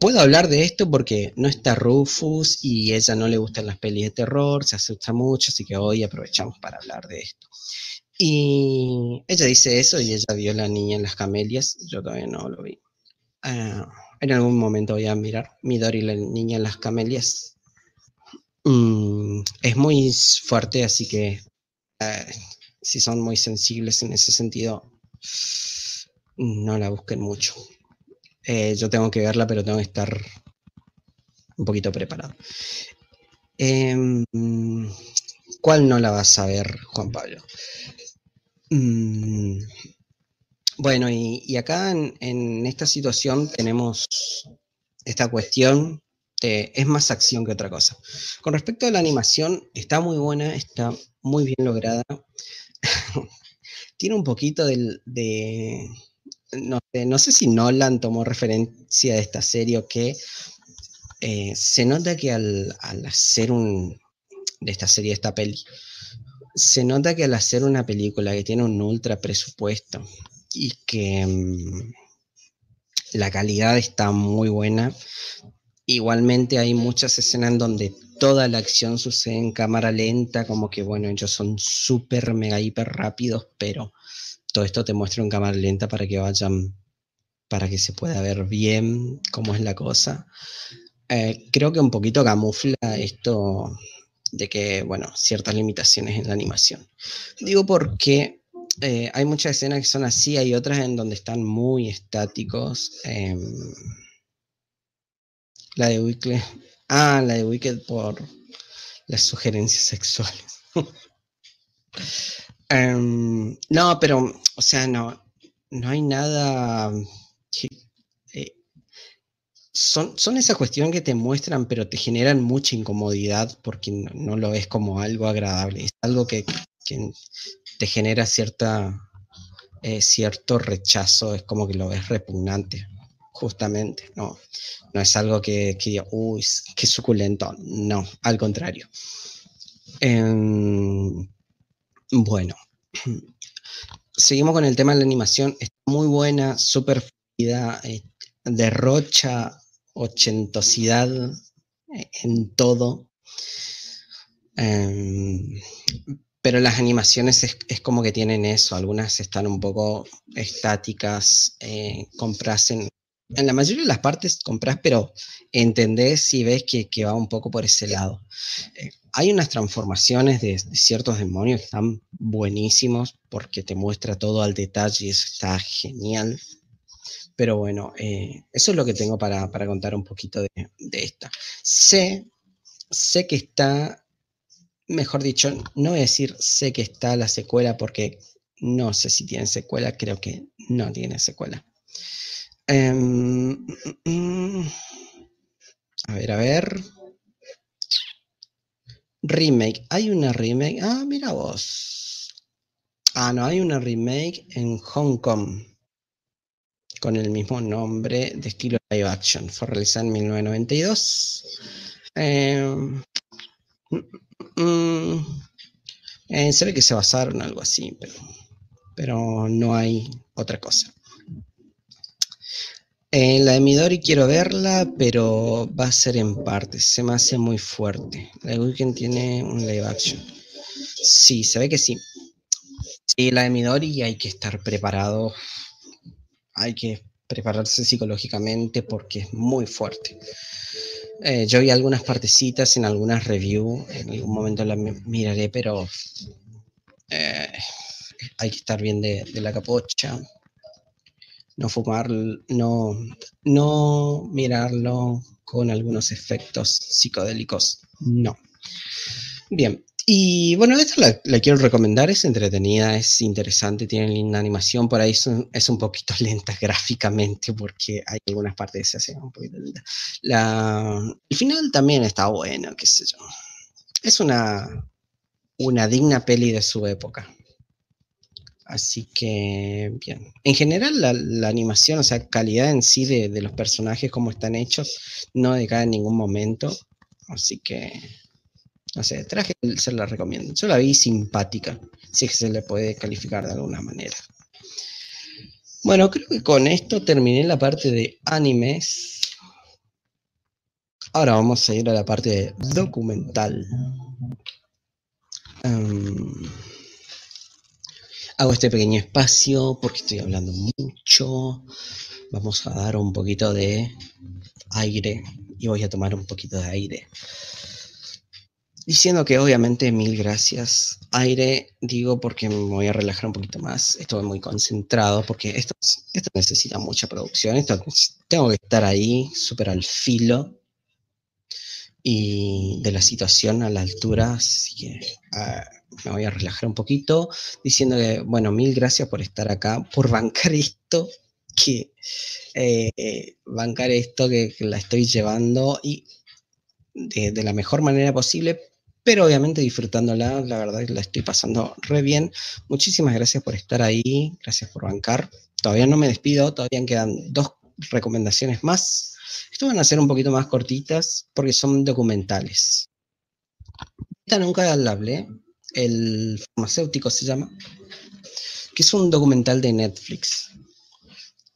puedo hablar de esto porque no está Rufus y ella no le gustan las pelis de terror, se asusta mucho, así que hoy aprovechamos para hablar de esto. Y ella dice eso y ella vio la niña en las camelias, yo todavía no lo vi. Ah, en algún momento voy a mirar Midori la niña en las camelias Mm, es muy fuerte, así que eh, si son muy sensibles en ese sentido, no la busquen mucho. Eh, yo tengo que verla, pero tengo que estar un poquito preparado. Em, ¿Cuál no la vas a ver, Juan Pablo? Mm, bueno, y, acá en, esta situación tenemos esta cuestión de, es más acción que otra cosa. Con respecto a la animación, está muy buena, está muy bien lograda. Tiene un poquito del, de, no sé, no sé si Nolan tomó referencia de esta serie o qué. Eh, se nota que al, hacer un, de esta serie, esta peli, se nota que al hacer una película que tiene un ultra presupuesto y que mm, la calidad está muy buena, igualmente hay muchas escenas en donde toda la acción sucede en cámara lenta, como que bueno, ellos son súper, mega, hiper rápidos, pero todo esto te muestra en cámara lenta para que vayan, para que se pueda ver bien cómo es la cosa. Eh, creo que un poquito camufla esto de que, bueno, ciertas limitaciones en la animación. Digo porque eh, hay muchas escenas que son así, hay otras en donde están muy estáticos. Em, la de Wicked. Ah, la de Wicked por las sugerencias sexuales. Em, no, pero, o sea, no, no hay nada son, son esa cuestión que te muestran, pero te generan mucha incomodidad porque no, lo ves como algo agradable. Es algo que, te genera cierta, eh, cierto rechazo, es como que lo ves repugnante, justamente. No, no es algo que, que diga, uy, qué suculento. No, al contrario. Em, bueno, seguimos con el tema de la animación. Está muy buena, súper fluida, eh, derrocha ochentosidad en todo. Em, pero las animaciones es, como que tienen eso, algunas están un poco estáticas, eh, compras en, la mayoría de las partes compras, pero entendés y ves que, va un poco por ese lado. Eh, hay unas transformaciones de, de, ciertos demonios que están buenísimos porque te muestra todo al detalle y eso está genial. Pero bueno, eh, eso es lo que tengo para, contar un poquito de, esta. Sé, sé que está, mejor dicho, no voy a decir sé que está la secuela porque no sé si tiene secuela, creo que no tiene secuela. Em, a ver, a ver. Remake. Hay una remake. Ah, mira vos. Ah, no, hay una remake en Hong Kong con el mismo nombre de estilo live action. Fue realizada en 1992. Eh, mm, mm, eh, se ve que se basaron en algo así, pero no hay otra cosa. Eh, la de Midori quiero verla, pero va a ser en parte. Se me hace muy fuerte. La de Weekend tiene un live action. Sí, se ve que sí. Sí, la de Midori hay que estar preparado hay que prepararse psicológicamente porque es muy fuerte. Eh, yo vi algunas partecitas en algunas reviews, en algún momento las miraré, pero eh, hay que estar bien de, la capocha, no fumar, no, no mirarlo con algunos efectos psicodélicos, no. Bien, y bueno, esta la, quiero recomendar, es entretenida, es interesante, tiene linda animación, por ahí es un, poquito lenta gráficamente porque hay algunas partes que se hacen un poquito lenta. el final también está bueno, qué sé yo. Es una, una digna peli de su época. Así que, bien. En general, la, animación, o sea, calidad en sí de, los personajes, como están hechos, no decae en ningún momento. Así que no sé, traje se la recomiendo. Yo la vi simpática, si es que se le puede calificar de alguna manera. Bueno, creo que con esto terminé la parte de animes. Ahora vamos a ir a la parte de documental. Em, hago este pequeño espacio porque estoy hablando mucho. Vamos a dar un poquito de aire y voy a tomar un poquito de aire diciendo que obviamente mil gracias. Aire, digo porque me voy a relajar un poquito más. Estoy muy concentrado porque esto, esto necesita mucha producción. Esto, tengo que estar ahí súper al filo. Y de la situación a la altura, así que ah, me voy a relajar un poquito diciendo que, bueno, mil gracias por estar acá, por bancar esto, que eh, bancar esto que, la estoy llevando y de, la mejor manera posible, pero obviamente disfrutándola, la verdad que la estoy pasando re bien. Muchísimas gracias por estar ahí, gracias por bancar. Todavía no me despido, todavía quedan dos recomendaciones más. Esto van a ser un poquito más cortitas porque son documentales. Esta nunca la hablé, el farmacéutico se llama, que es un documental de Netflix.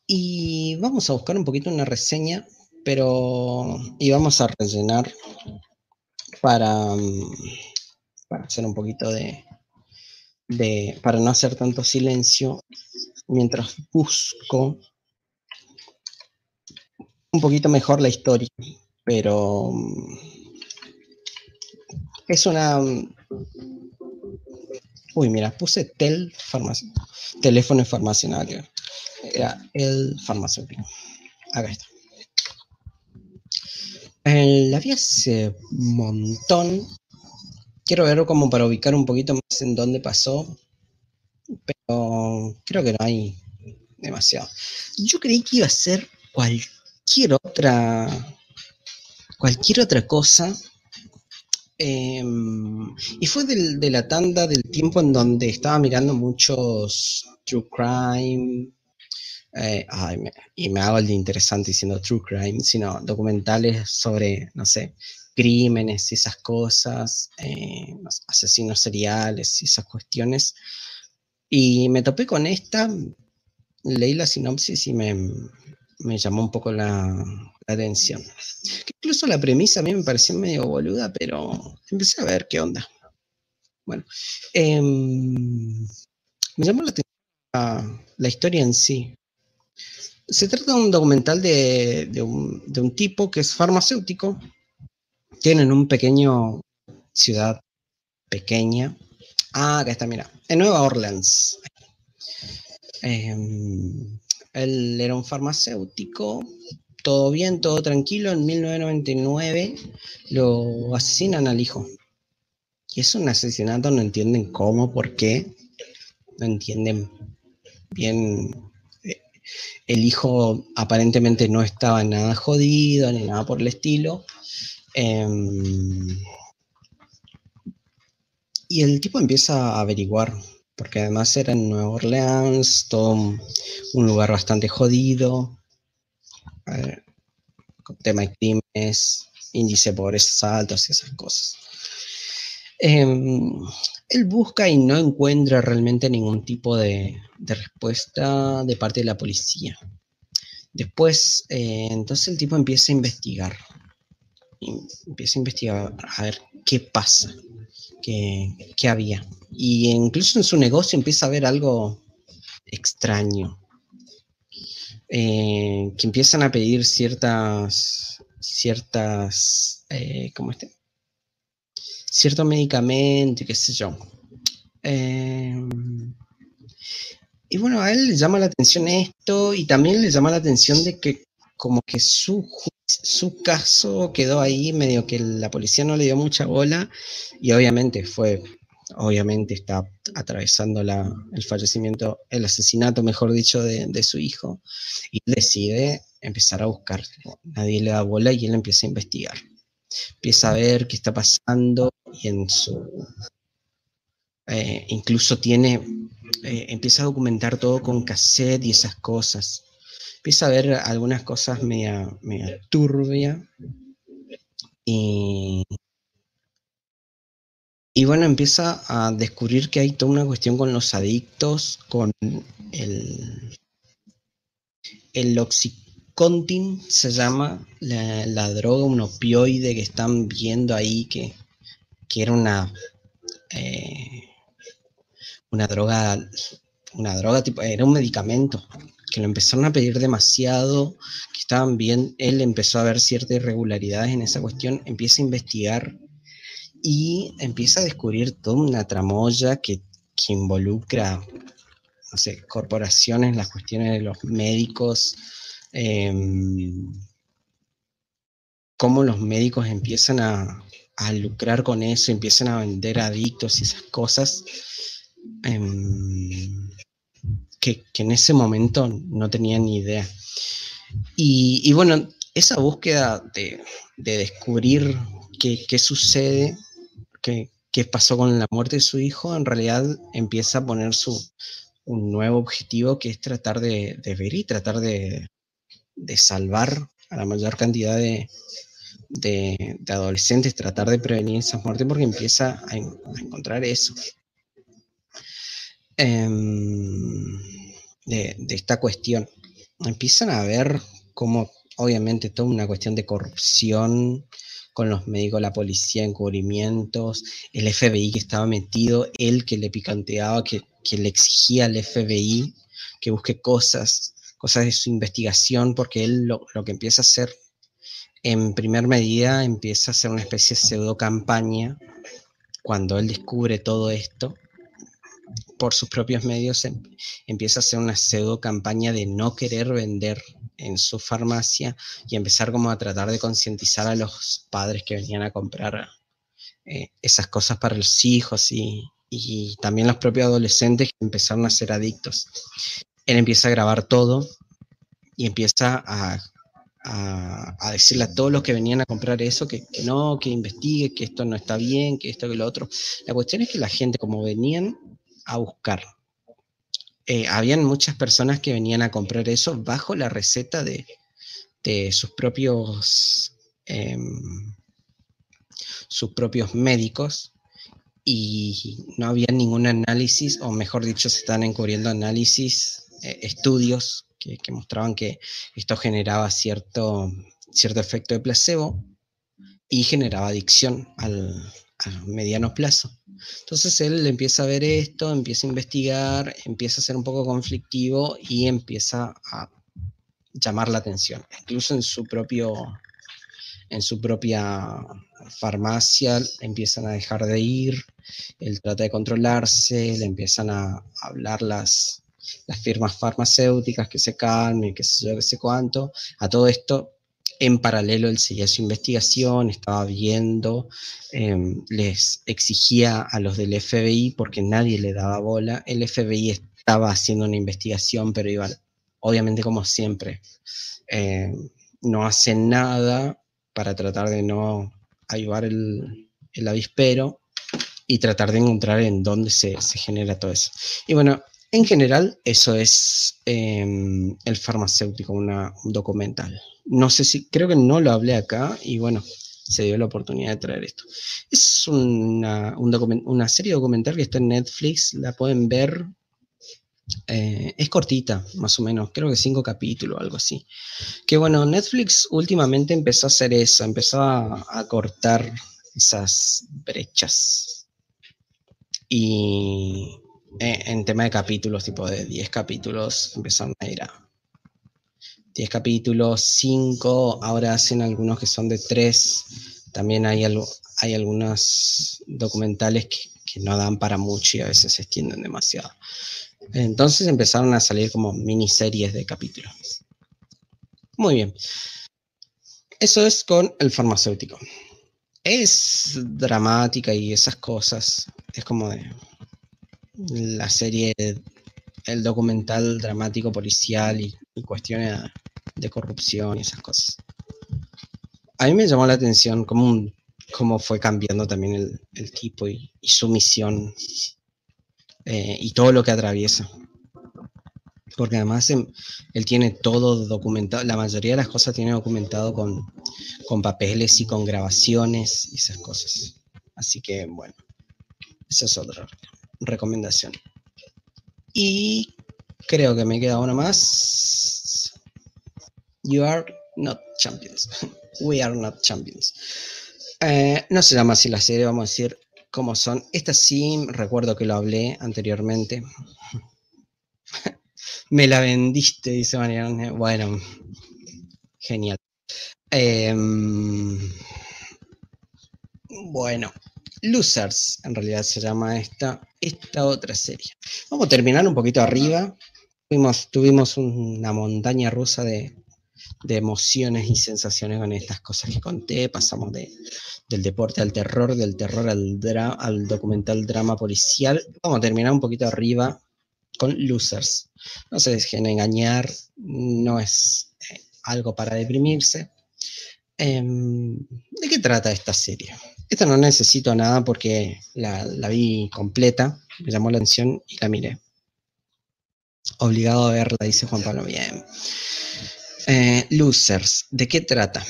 Y vamos a buscar un poquito una reseña, pero y vamos a rellenar para, para hacer un poquito de, de, para no hacer tanto silencio mientras busco un poquito mejor la historia, pero mm, es una mm, Uy, mira, puse tel farmacia, teléfono farmacionario. Era el farmacéutico. Acá está. la vi hace montón. Quiero verlo como para ubicar un poquito más en dónde pasó. Pero creo que no hay demasiado. Yo creí que iba a ser cualquier otra. Cualquier otra cosa Em, y fue de la tanda del tiempo en donde estaba mirando muchos true crime. Eh, y me hago el de interesante diciendo true crime, sino documentales sobre, no sé, crímenes y esas cosas, eh, asesinos seriales y esas cuestiones. Y me topé con esta, leí la sinopsis y me, me llamó un poco la, atención. incluso la premisa a mí me pareció medio boluda, pero empecé a ver qué onda. Bueno, em, me llamó la atención la, historia en sí. Se trata de un documental de, un, de un tipo que es farmacéutico, tienen un pequeño ciudad pequeña. Ah, acá está, mira, en Nueva Orleans. Em, él era un farmacéutico todo bien, todo tranquilo, en 1999 lo asesinan al hijo. Y es un asesinato, no entienden cómo, por qué, no entienden bien. Eh, el hijo aparentemente no estaba nada jodido ni nada por el estilo. Em, y el tipo empieza a averiguar, porque además era en Nueva Orleans, todo un lugar bastante jodido tema de crímenes, índice de pobreza altos y esas cosas. Em, él busca y no encuentra realmente ningún tipo de, respuesta de parte de la policía. Después, eh, entonces el tipo empieza a investigar. Empieza a investigar a ver qué pasa, qué había. Y incluso en su negocio empieza a ver algo extraño. Eh, que empiezan a pedir ciertas, ciertas, eh, ¿cómo este? Cierto medicamento, qué sé yo. Em, y bueno, a él le llama la atención esto y también le llama la atención de que como que su, su caso quedó ahí, medio que la policía no le dio mucha bola y obviamente fue obviamente está atravesando el fallecimiento, el asesinato, mejor dicho, de, su hijo, y decide empezar a buscar. Nadie le da bola y él empieza a investigar. Empieza a ver qué está pasando y en su... Eh, incluso tiene, eh, empieza a documentar todo con cassette y esas cosas. Empieza a ver algunas cosas media, media turbia. Y y bueno, empieza a descubrir que hay toda una cuestión con los adictos, con el, el Oxycontin, se llama la, droga, un opioide que están viendo ahí, que, era una, eh, una droga, una droga tipo, era un medicamento, que lo empezaron a pedir demasiado, que estaban bien, él empezó a ver ciertas irregularidades en esa cuestión, empieza a investigar y empieza a descubrir toda una tramoya que, involucra, no sé, corporaciones, las cuestiones de los médicos, em, cómo los médicos empiezan a, lucrar con eso, empiezan a vender adictos y esas cosas, em, que, en ese momento no tenían ni idea. Y, bueno, esa búsqueda de, descubrir qué, sucede, qué, pasó con la muerte de su hijo, en realidad empieza a poner su, un nuevo objetivo que es tratar de, ver y tratar de, salvar a la mayor cantidad de, adolescentes, tratar de prevenir esas muertes porque empieza a, encontrar eso. Em, de, esta cuestión. Empiezan a ver como obviamente toda una cuestión de corrupción con los médicos, la policía, encubrimientos, el FBI que estaba metido, él que le picanteaba, que, le exigía al FBI que busque cosas, cosas de su investigación, porque él lo, lo que empieza a hacer en primer medida empieza a hacer una especie de pseudo campaña cuando él descubre todo esto por sus propios medios em, empieza a hacer una pseudo campaña de no querer vender en su farmacia y empezar como a tratar de concientizar a los padres que venían a comprar eh, esas cosas para los hijos y, también los propios adolescentes que empezaron a ser adictos. Él empieza a grabar todo y empieza a, a, decirle a todos los que venían a comprar eso que, que, no, que investigue, que esto no está bien, que esto, que lo otro. La cuestión es que la gente, como venían a buscar. Eh, habían muchas personas que venían a comprar eso bajo la receta de, sus propios em, sus propios médicos y no había ningún análisis, o mejor dicho, se están encubriendo análisis, eh, estudios que, mostraban que esto generaba cierto, cierto efecto de placebo y generaba adicción al, a mediano plazo. Entonces él empieza a ver esto, empieza a investigar, empieza a ser un poco conflictivo y empieza a llamar la atención. Incluso en su propio en su propia farmacia empiezan a dejar de ir, él trata de controlarse, le empiezan a hablar las, las firmas farmacéuticas que se calmen, que sé yo, que sé cuánto. A todo esto en paralelo, él seguía su investigación, estaba viendo, em, les exigía a los del FBI porque nadie le daba bola. El FBI estaba haciendo una investigación, pero iba, obviamente como siempre, em, no hacen nada para tratar de no ayudar el, avispero y tratar de encontrar en dónde se, se genera todo eso. Y bueno, en general, eso es em, el farmacéutico, una, un documental. No sé si, creo que no lo hablé acá y bueno, se dio la oportunidad de traer esto. Es una, una serie documental que está en Netflix, la pueden ver. Eh, es cortita, más o menos, creo que cinco capítulos, algo así. Que bueno, Netflix últimamente empezó a hacer eso, empezó a cortar esas brechas. Y eh, en tema de capítulos, tipo de 10 capítulos, empezaron a ir a 10 capítulos, 5, ahora hacen algunos que son de 3. También hay, hay algunos documentales que, no dan para mucho y a veces se extienden demasiado. Entonces empezaron a salir como miniseries de capítulos. Muy bien. Eso es con el farmacéutico. Es dramática y esas cosas. Es como de la serie, el documental dramático policial y, cuestiones de corrupción y esas cosas. A mí me llamó la atención cómo, cómo fue cambiando también el, tipo y, su misión eh, y todo lo que atraviesa. Porque además él, tiene todo documentado, la mayoría de las cosas tiene documentado con, con papeles y con grabaciones y esas cosas. Así que bueno, eso es otro recomendación. Y creo que me queda una más. You are not champions. We are not champions. Eh, no se llama así la serie, vamos a decir cómo son. Esta sí, recuerdo que lo hablé anteriormente. me la vendiste, dice Mariana. Bueno, genial. Em, bueno, Losers, en realidad se llama esta, esta otra serie. Vamos a terminar un poquito arriba. Tuvimos, una montaña rusa de, emociones y sensaciones con estas cosas que conté. Pasamos de, del deporte al terror, del terror al, al documental drama policial. Vamos a terminar un poquito arriba con Losers. No se dejen engañar, no es eh, algo para deprimirse. Em, ¿De qué trata esta serie? Esta no necesito nada porque la, vi completa, me llamó la atención y la miré. Obligado a verla, dice Juan Pablo. Bien. Eh, Losers, ¿de qué trata?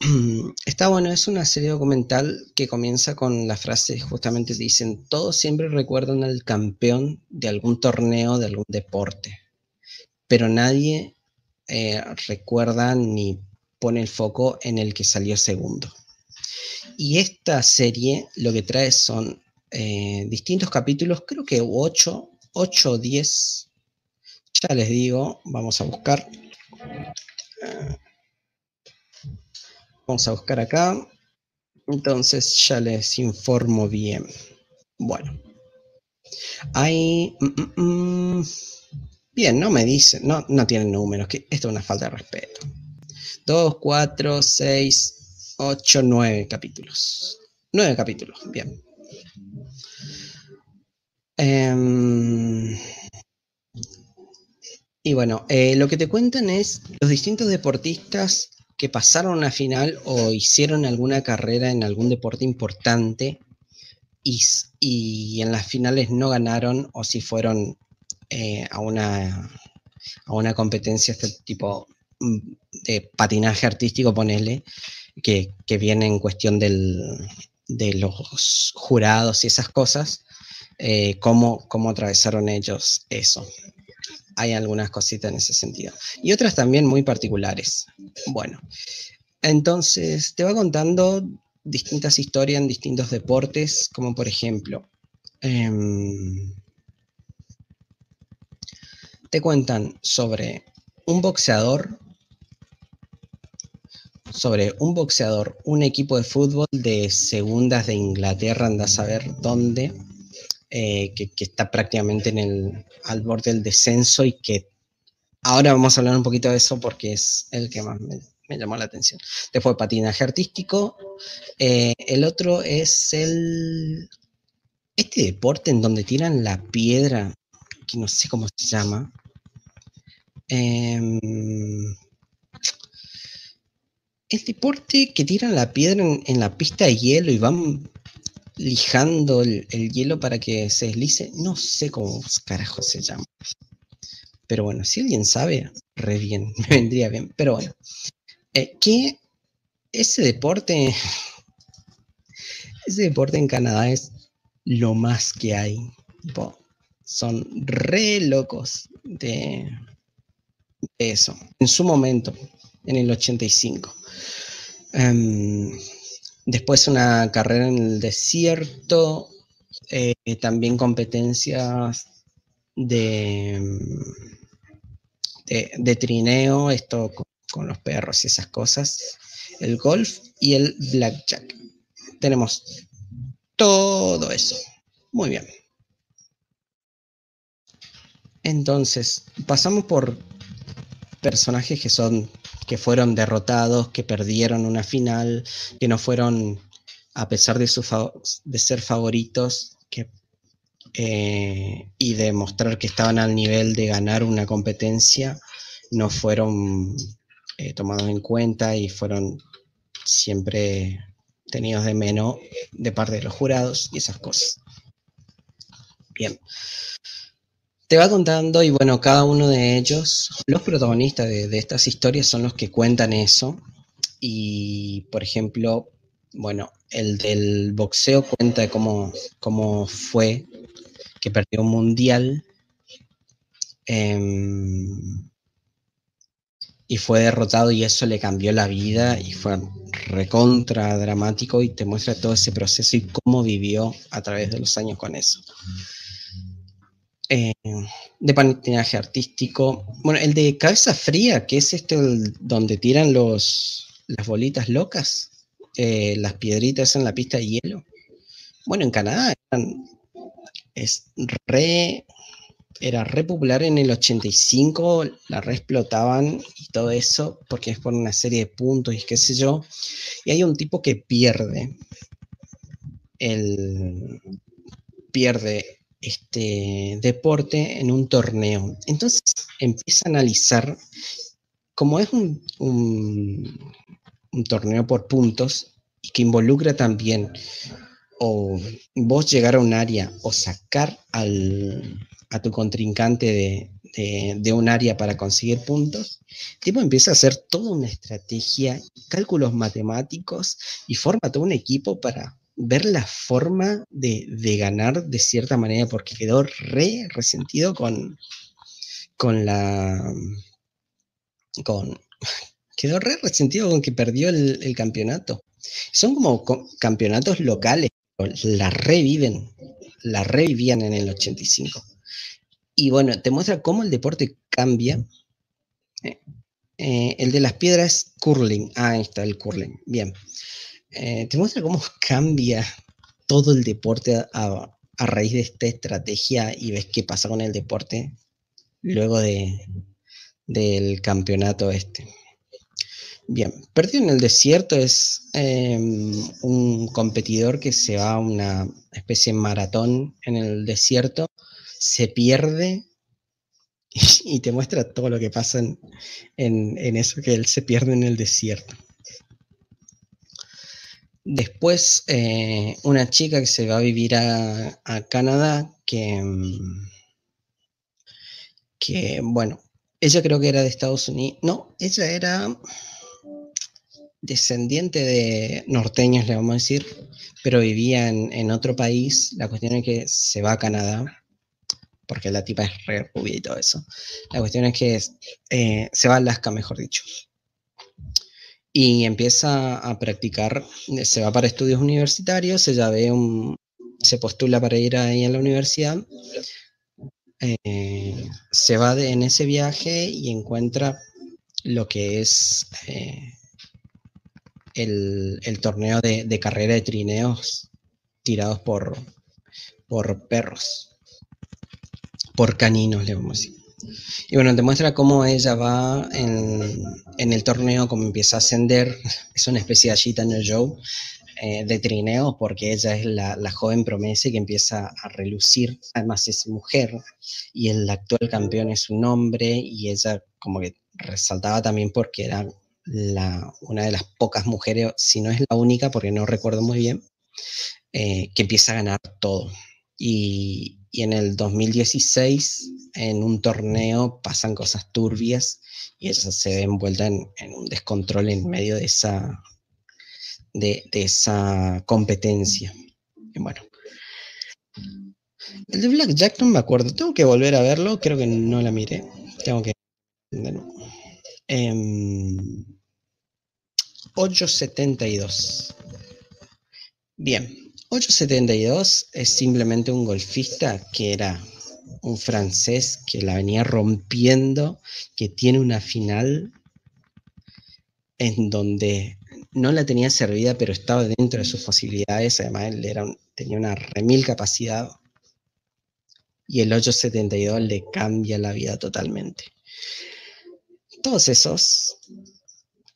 Está bueno, es una serie documental que comienza con la frase, justamente dicen, todos siempre recuerdan al campeón de algún torneo, de algún deporte, pero nadie eh, recuerda ni pone el foco en el que salió segundo. Y esta serie lo que trae son eh, distintos capítulos, creo que 8, 8 o 10 ya les digo, vamos a buscar. Vamos a buscar acá. Entonces ya les informo bien. Bueno. Hay... Mm, mm, mm. bien, no me dicen, no, no tienen números, que esto es una falta de respeto. 2, 4, 6, 8, 9 capítulos. 9 capítulos, bien. Eh, y bueno, eh, lo que te cuentan es los distintos deportistas que pasaron una final o hicieron alguna carrera en algún deporte importante y, en las finales no ganaron o si fueron eh, a, una, a una competencia este tipo mm, de patinaje artístico, ponele, que, viene en cuestión de los jurados y esas cosas, eh, cómo, cómo atravesaron ellos eso hay algunas cositas en ese sentido. Y otras también muy particulares. Bueno, entonces te va contando distintas historias en distintos deportes, como por ejemplo, em, te cuentan sobre un boxeador, sobre un boxeador, un equipo de fútbol de segundas de Inglaterra, anda a saber dónde, eh, que, está prácticamente en el, al borde del descenso y que ahora vamos a hablar un poquito de eso porque es el que más me, llamó la atención. Después patinaje artístico. Eh, el otro es el... Este deporte en donde tiran la piedra, que no sé cómo se llama. Em, el deporte que tiran la piedra en, en, la pista de hielo y van lijando el, hielo para que se deslice. No sé cómo carajo se llama. Pero bueno, si alguien sabe, re bien, me vendría bien. Pero bueno, eh, que ese deporte, ese deporte en Canadá es lo más que hay. son re locos de, eso. En su momento, en el 85. Después una carrera en el desierto, eh, también competencias de, de, trineo, esto con, los perros y esas cosas, el golf y el blackjack. Tenemos todo eso. Muy bien. Entonces, pasamos por personajes que son que fueron derrotados, que perdieron una final, que no fueron, a pesar de, de ser favoritos, que, eh, y de mostrar que estaban al nivel de ganar una competencia, no fueron eh, tomados en cuenta y fueron siempre tenidos de menos de parte de los jurados y esas cosas. Bien te va contando y bueno, cada uno de ellos, los protagonistas de, estas historias son los que cuentan eso. Y por ejemplo, bueno, el del boxeo cuenta cómo, cómo fue que perdió un mundial em, y fue derrotado y eso le cambió la vida y fue recontra dramático y te muestra todo ese proceso y cómo vivió a través de los años con eso. Eh, de patinaje artístico. Bueno, el de cabeza fría, que es este donde tiran los, las bolitas locas, eh, las piedritas en la pista de hielo. Bueno, en Canadá es re, era re popular en el 85, la re explotaban y todo eso, porque es por una serie de puntos y qué sé yo. Y hay un tipo que pierde el pierde este deporte en un torneo. Entonces empieza a analizar, como es un, un torneo por puntos y que involucra también o vos llegar a un área o sacar al, a tu contrincante de, un área para conseguir puntos, tipo empieza a hacer toda una estrategia, cálculos matemáticos y forma todo un equipo para ver la forma de, ganar de cierta manera, porque quedó re resentido con, con la... con... quedó re resentido con que perdió el, el campeonato. Son como campeonatos locales, la reviven, la revivían en el 85. Y bueno, te muestra cómo el deporte cambia. Eh, eh, el de las piedras, curling. Ah, ahí está el curling. Bien. Eh, te muestra cómo cambia todo el deporte a, raíz de esta estrategia y ves qué pasa con el deporte luego de, del campeonato este. Bien, Perdido en el Desierto es em, un competidor que se va a una especie de maratón en el desierto se pierde y, te muestra todo lo que pasa en, eso que él se pierde en el desierto. Después, eh, una chica que se va a vivir a, Canadá, que, mm, que, bueno, ella creo que era de Estados Unidos. No, ella era descendiente de norteños, le vamos a decir, pero vivía en, otro país. La cuestión es que se va a Canadá porque la tipa es re rubia y todo eso. La cuestión es que eh, se va a Alaska, mejor dicho. Y empieza a practicar, se va para estudios universitarios, ve un, se postula para ir ahí a la universidad, eh, se va en ese viaje y encuentra lo que es eh, el, torneo de, de, carrera de trineos tirados por, por perros por caninos, le vamos a decir. Y bueno, te muestra cómo ella va en, el torneo, cómo empieza a ascender. Es una especie de el Joe eh, de trineo, porque ella es la, joven promesa que empieza a relucir. Además, es mujer y el actual campeón es un hombre, y ella, como que resaltaba también porque era una de las pocas mujeres, si no es la única, porque no recuerdo muy bien, eh, que empieza a ganar todo. Y, y en el 2016 en un torneo pasan cosas turbias y ella se ve envuelta en, un descontrol en medio de esa, de, esa competencia. Bueno. El de Black Jack no me acuerdo, tengo que volver a verlo, creo que no la miré. Tengo que... 872. Em, Bien, 872 es simplemente un golfista que era un francés que la venía rompiendo, que tiene una final en donde no la tenía servida, pero estaba dentro de sus posibilidades. Además, él tenía una remil capacidad. Y el 872 le cambia la vida totalmente. Todos esos.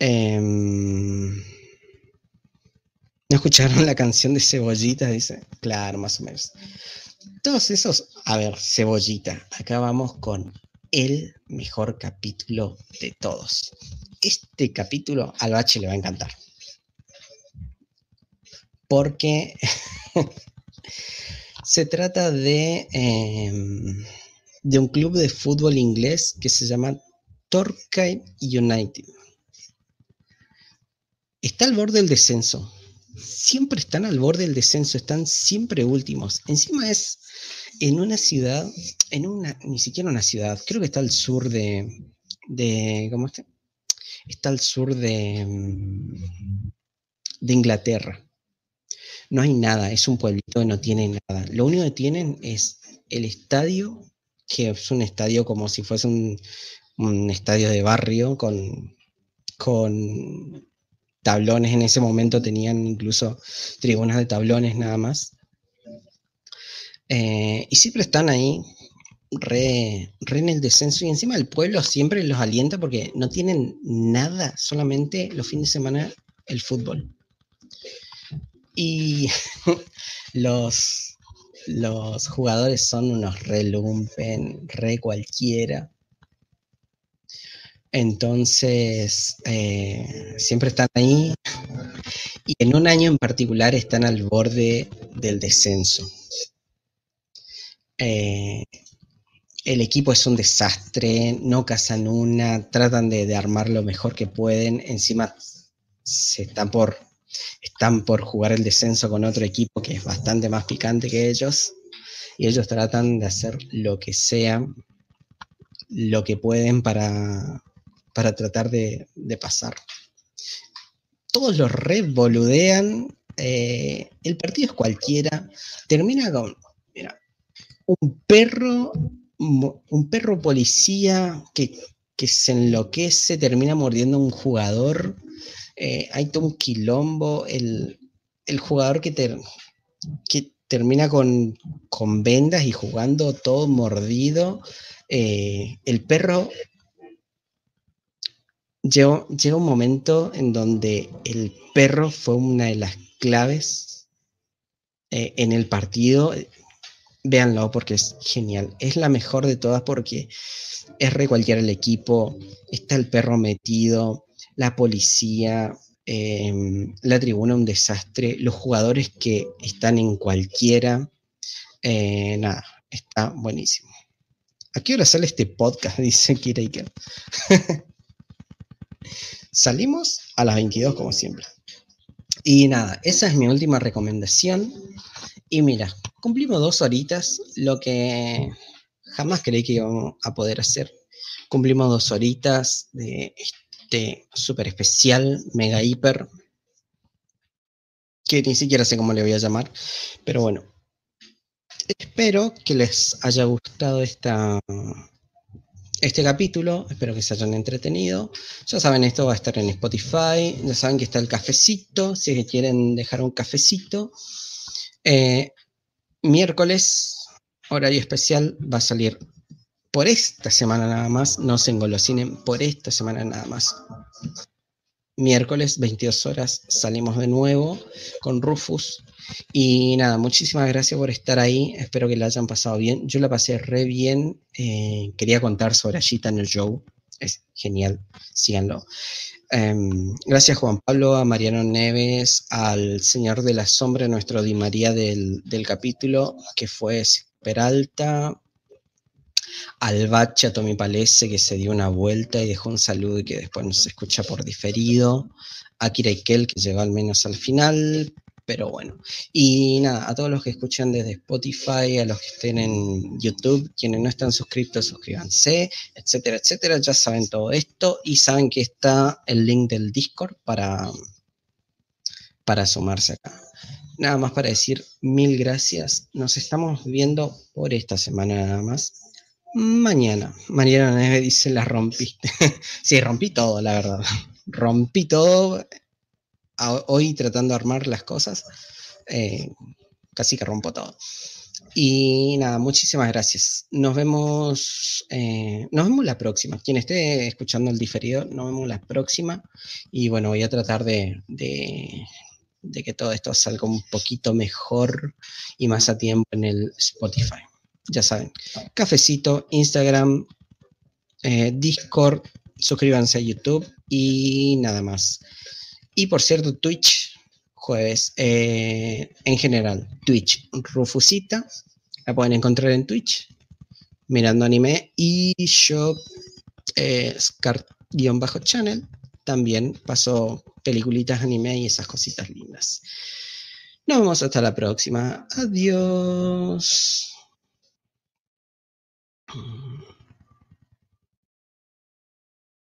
Em, ¿No escucharon la canción de Cebollita? Dice, claro, más o menos. Todos esos, a ver, Cebollita, acá vamos con el mejor capítulo de todos. Este capítulo al bache le va a encantar. Porque se trata de, em, de un club de fútbol inglés que se llama Torquay United. Está al borde del descenso siempre están al borde del descenso, están siempre últimos. Encima es en una ciudad, en una, ni siquiera una ciudad, creo que está al sur de, de ¿cómo está? Está al sur de, mm, de Inglaterra. No hay nada, es un pueblito que no tiene nada. Lo único que tienen es el estadio, que es un estadio como si fuese un, un estadio de barrio con, con tablones en ese momento tenían incluso tribunas de tablones nada más. Eh, y siempre están ahí re, en el descenso y encima el pueblo siempre los alienta porque no tienen nada, solamente los fines de semana el fútbol. Y los, los jugadores son unos re lumpen, re cualquiera. Entonces, eh, siempre están ahí. Y en un año en particular están al borde del descenso. Eh, el equipo es un desastre, no cazan una, tratan de, de, armar lo mejor que pueden. Encima se están por, están por jugar el descenso con otro equipo que es bastante más picante que ellos. Y ellos tratan de hacer lo que sea, lo que pueden para, para tratar de, de pasar. Todos los revoludean. Eh, el partido es cualquiera. Termina con mira, un perro, un perro policía que, que se enloquece, termina mordiendo a un jugador eh, hay todo un quilombo, el, jugador que, que termina con, vendas y jugando todo mordido, eh, el perro llega, llega un momento en donde el perro fue una de las claves eh, en el partido. Véanlo porque es genial. Es la mejor de todas porque es re cualquiera el equipo. Está el perro metido la policía, em, la tribuna un desastre, los jugadores que están en cualquiera, eh, nada, está buenísimo. ¿A qué hora sale este podcast? Dice Kiraiker. Salimos a las 22 como siempre. Y nada, esa es mi última recomendación. Y mira, cumplimos dos horitas, lo que jamás creí que íbamos a poder hacer. Cumplimos dos horitas de este súper especial, mega hiper, que ni siquiera sé cómo le voy a llamar, pero bueno. Espero que les haya gustado esta, este capítulo, espero que se hayan entretenido. Ya saben, esto va a estar en Spotify, ya saben que está el cafecito, si quieren dejar un cafecito. Eh, miércoles, horario especial, va a salir por esta semana nada más, no se engolosinen, por esta semana nada más. Miércoles, 22 horas, salimos de nuevo con Rufus. Y nada, muchísimas gracias por estar ahí. Espero que la hayan pasado bien. Yo la pasé re bien. Eh, quería contar sobre Gita en el show. Es genial. Síganlo. Em, gracias Juan Pablo, a Mariano Neves, al Señor de la Sombra, nuestro Di María del, del capítulo, que fue Peralta, al Bacha Tommy Palese que se dio una vuelta y dejó un saludo y que después nos escucha por diferido, a Kira que llegó al menos al final, pero bueno. Y nada, a todos los que escuchan desde Spotify, a los que estén en YouTube, quienes no están suscritos, suscríbanse, etcétera, etcétera. Ya saben todo esto y saben que está el link del Discord para, para sumarse acá. Nada más para decir mil gracias. Nos estamos viendo por esta semana nada más. Mañana. Mariana Neve dice, la rompiste. sí, rompí todo, la verdad. Rompí todo. Hoy tratando de armar las cosas. Eh, casi que rompo todo. Y nada, muchísimas gracias. Nos vemos, eh, nos vemos la próxima. Quien esté escuchando el diferido, nos vemos la próxima. Y bueno, voy a tratar de, de, de que todo esto salga un poquito mejor y más a tiempo en el Spotify ya saben, cafecito, Instagram, eh, Discord, suscríbanse a YouTube y nada más. Y por cierto, Twitch, jueves, eh, en general, Twitch, Rufusita, la pueden encontrar en Twitch, mirando anime, y yo, eh, Scar-channel, también paso peliculitas anime y esas cositas lindas. Nos vemos hasta la próxima. Adiós. Mm-hmm.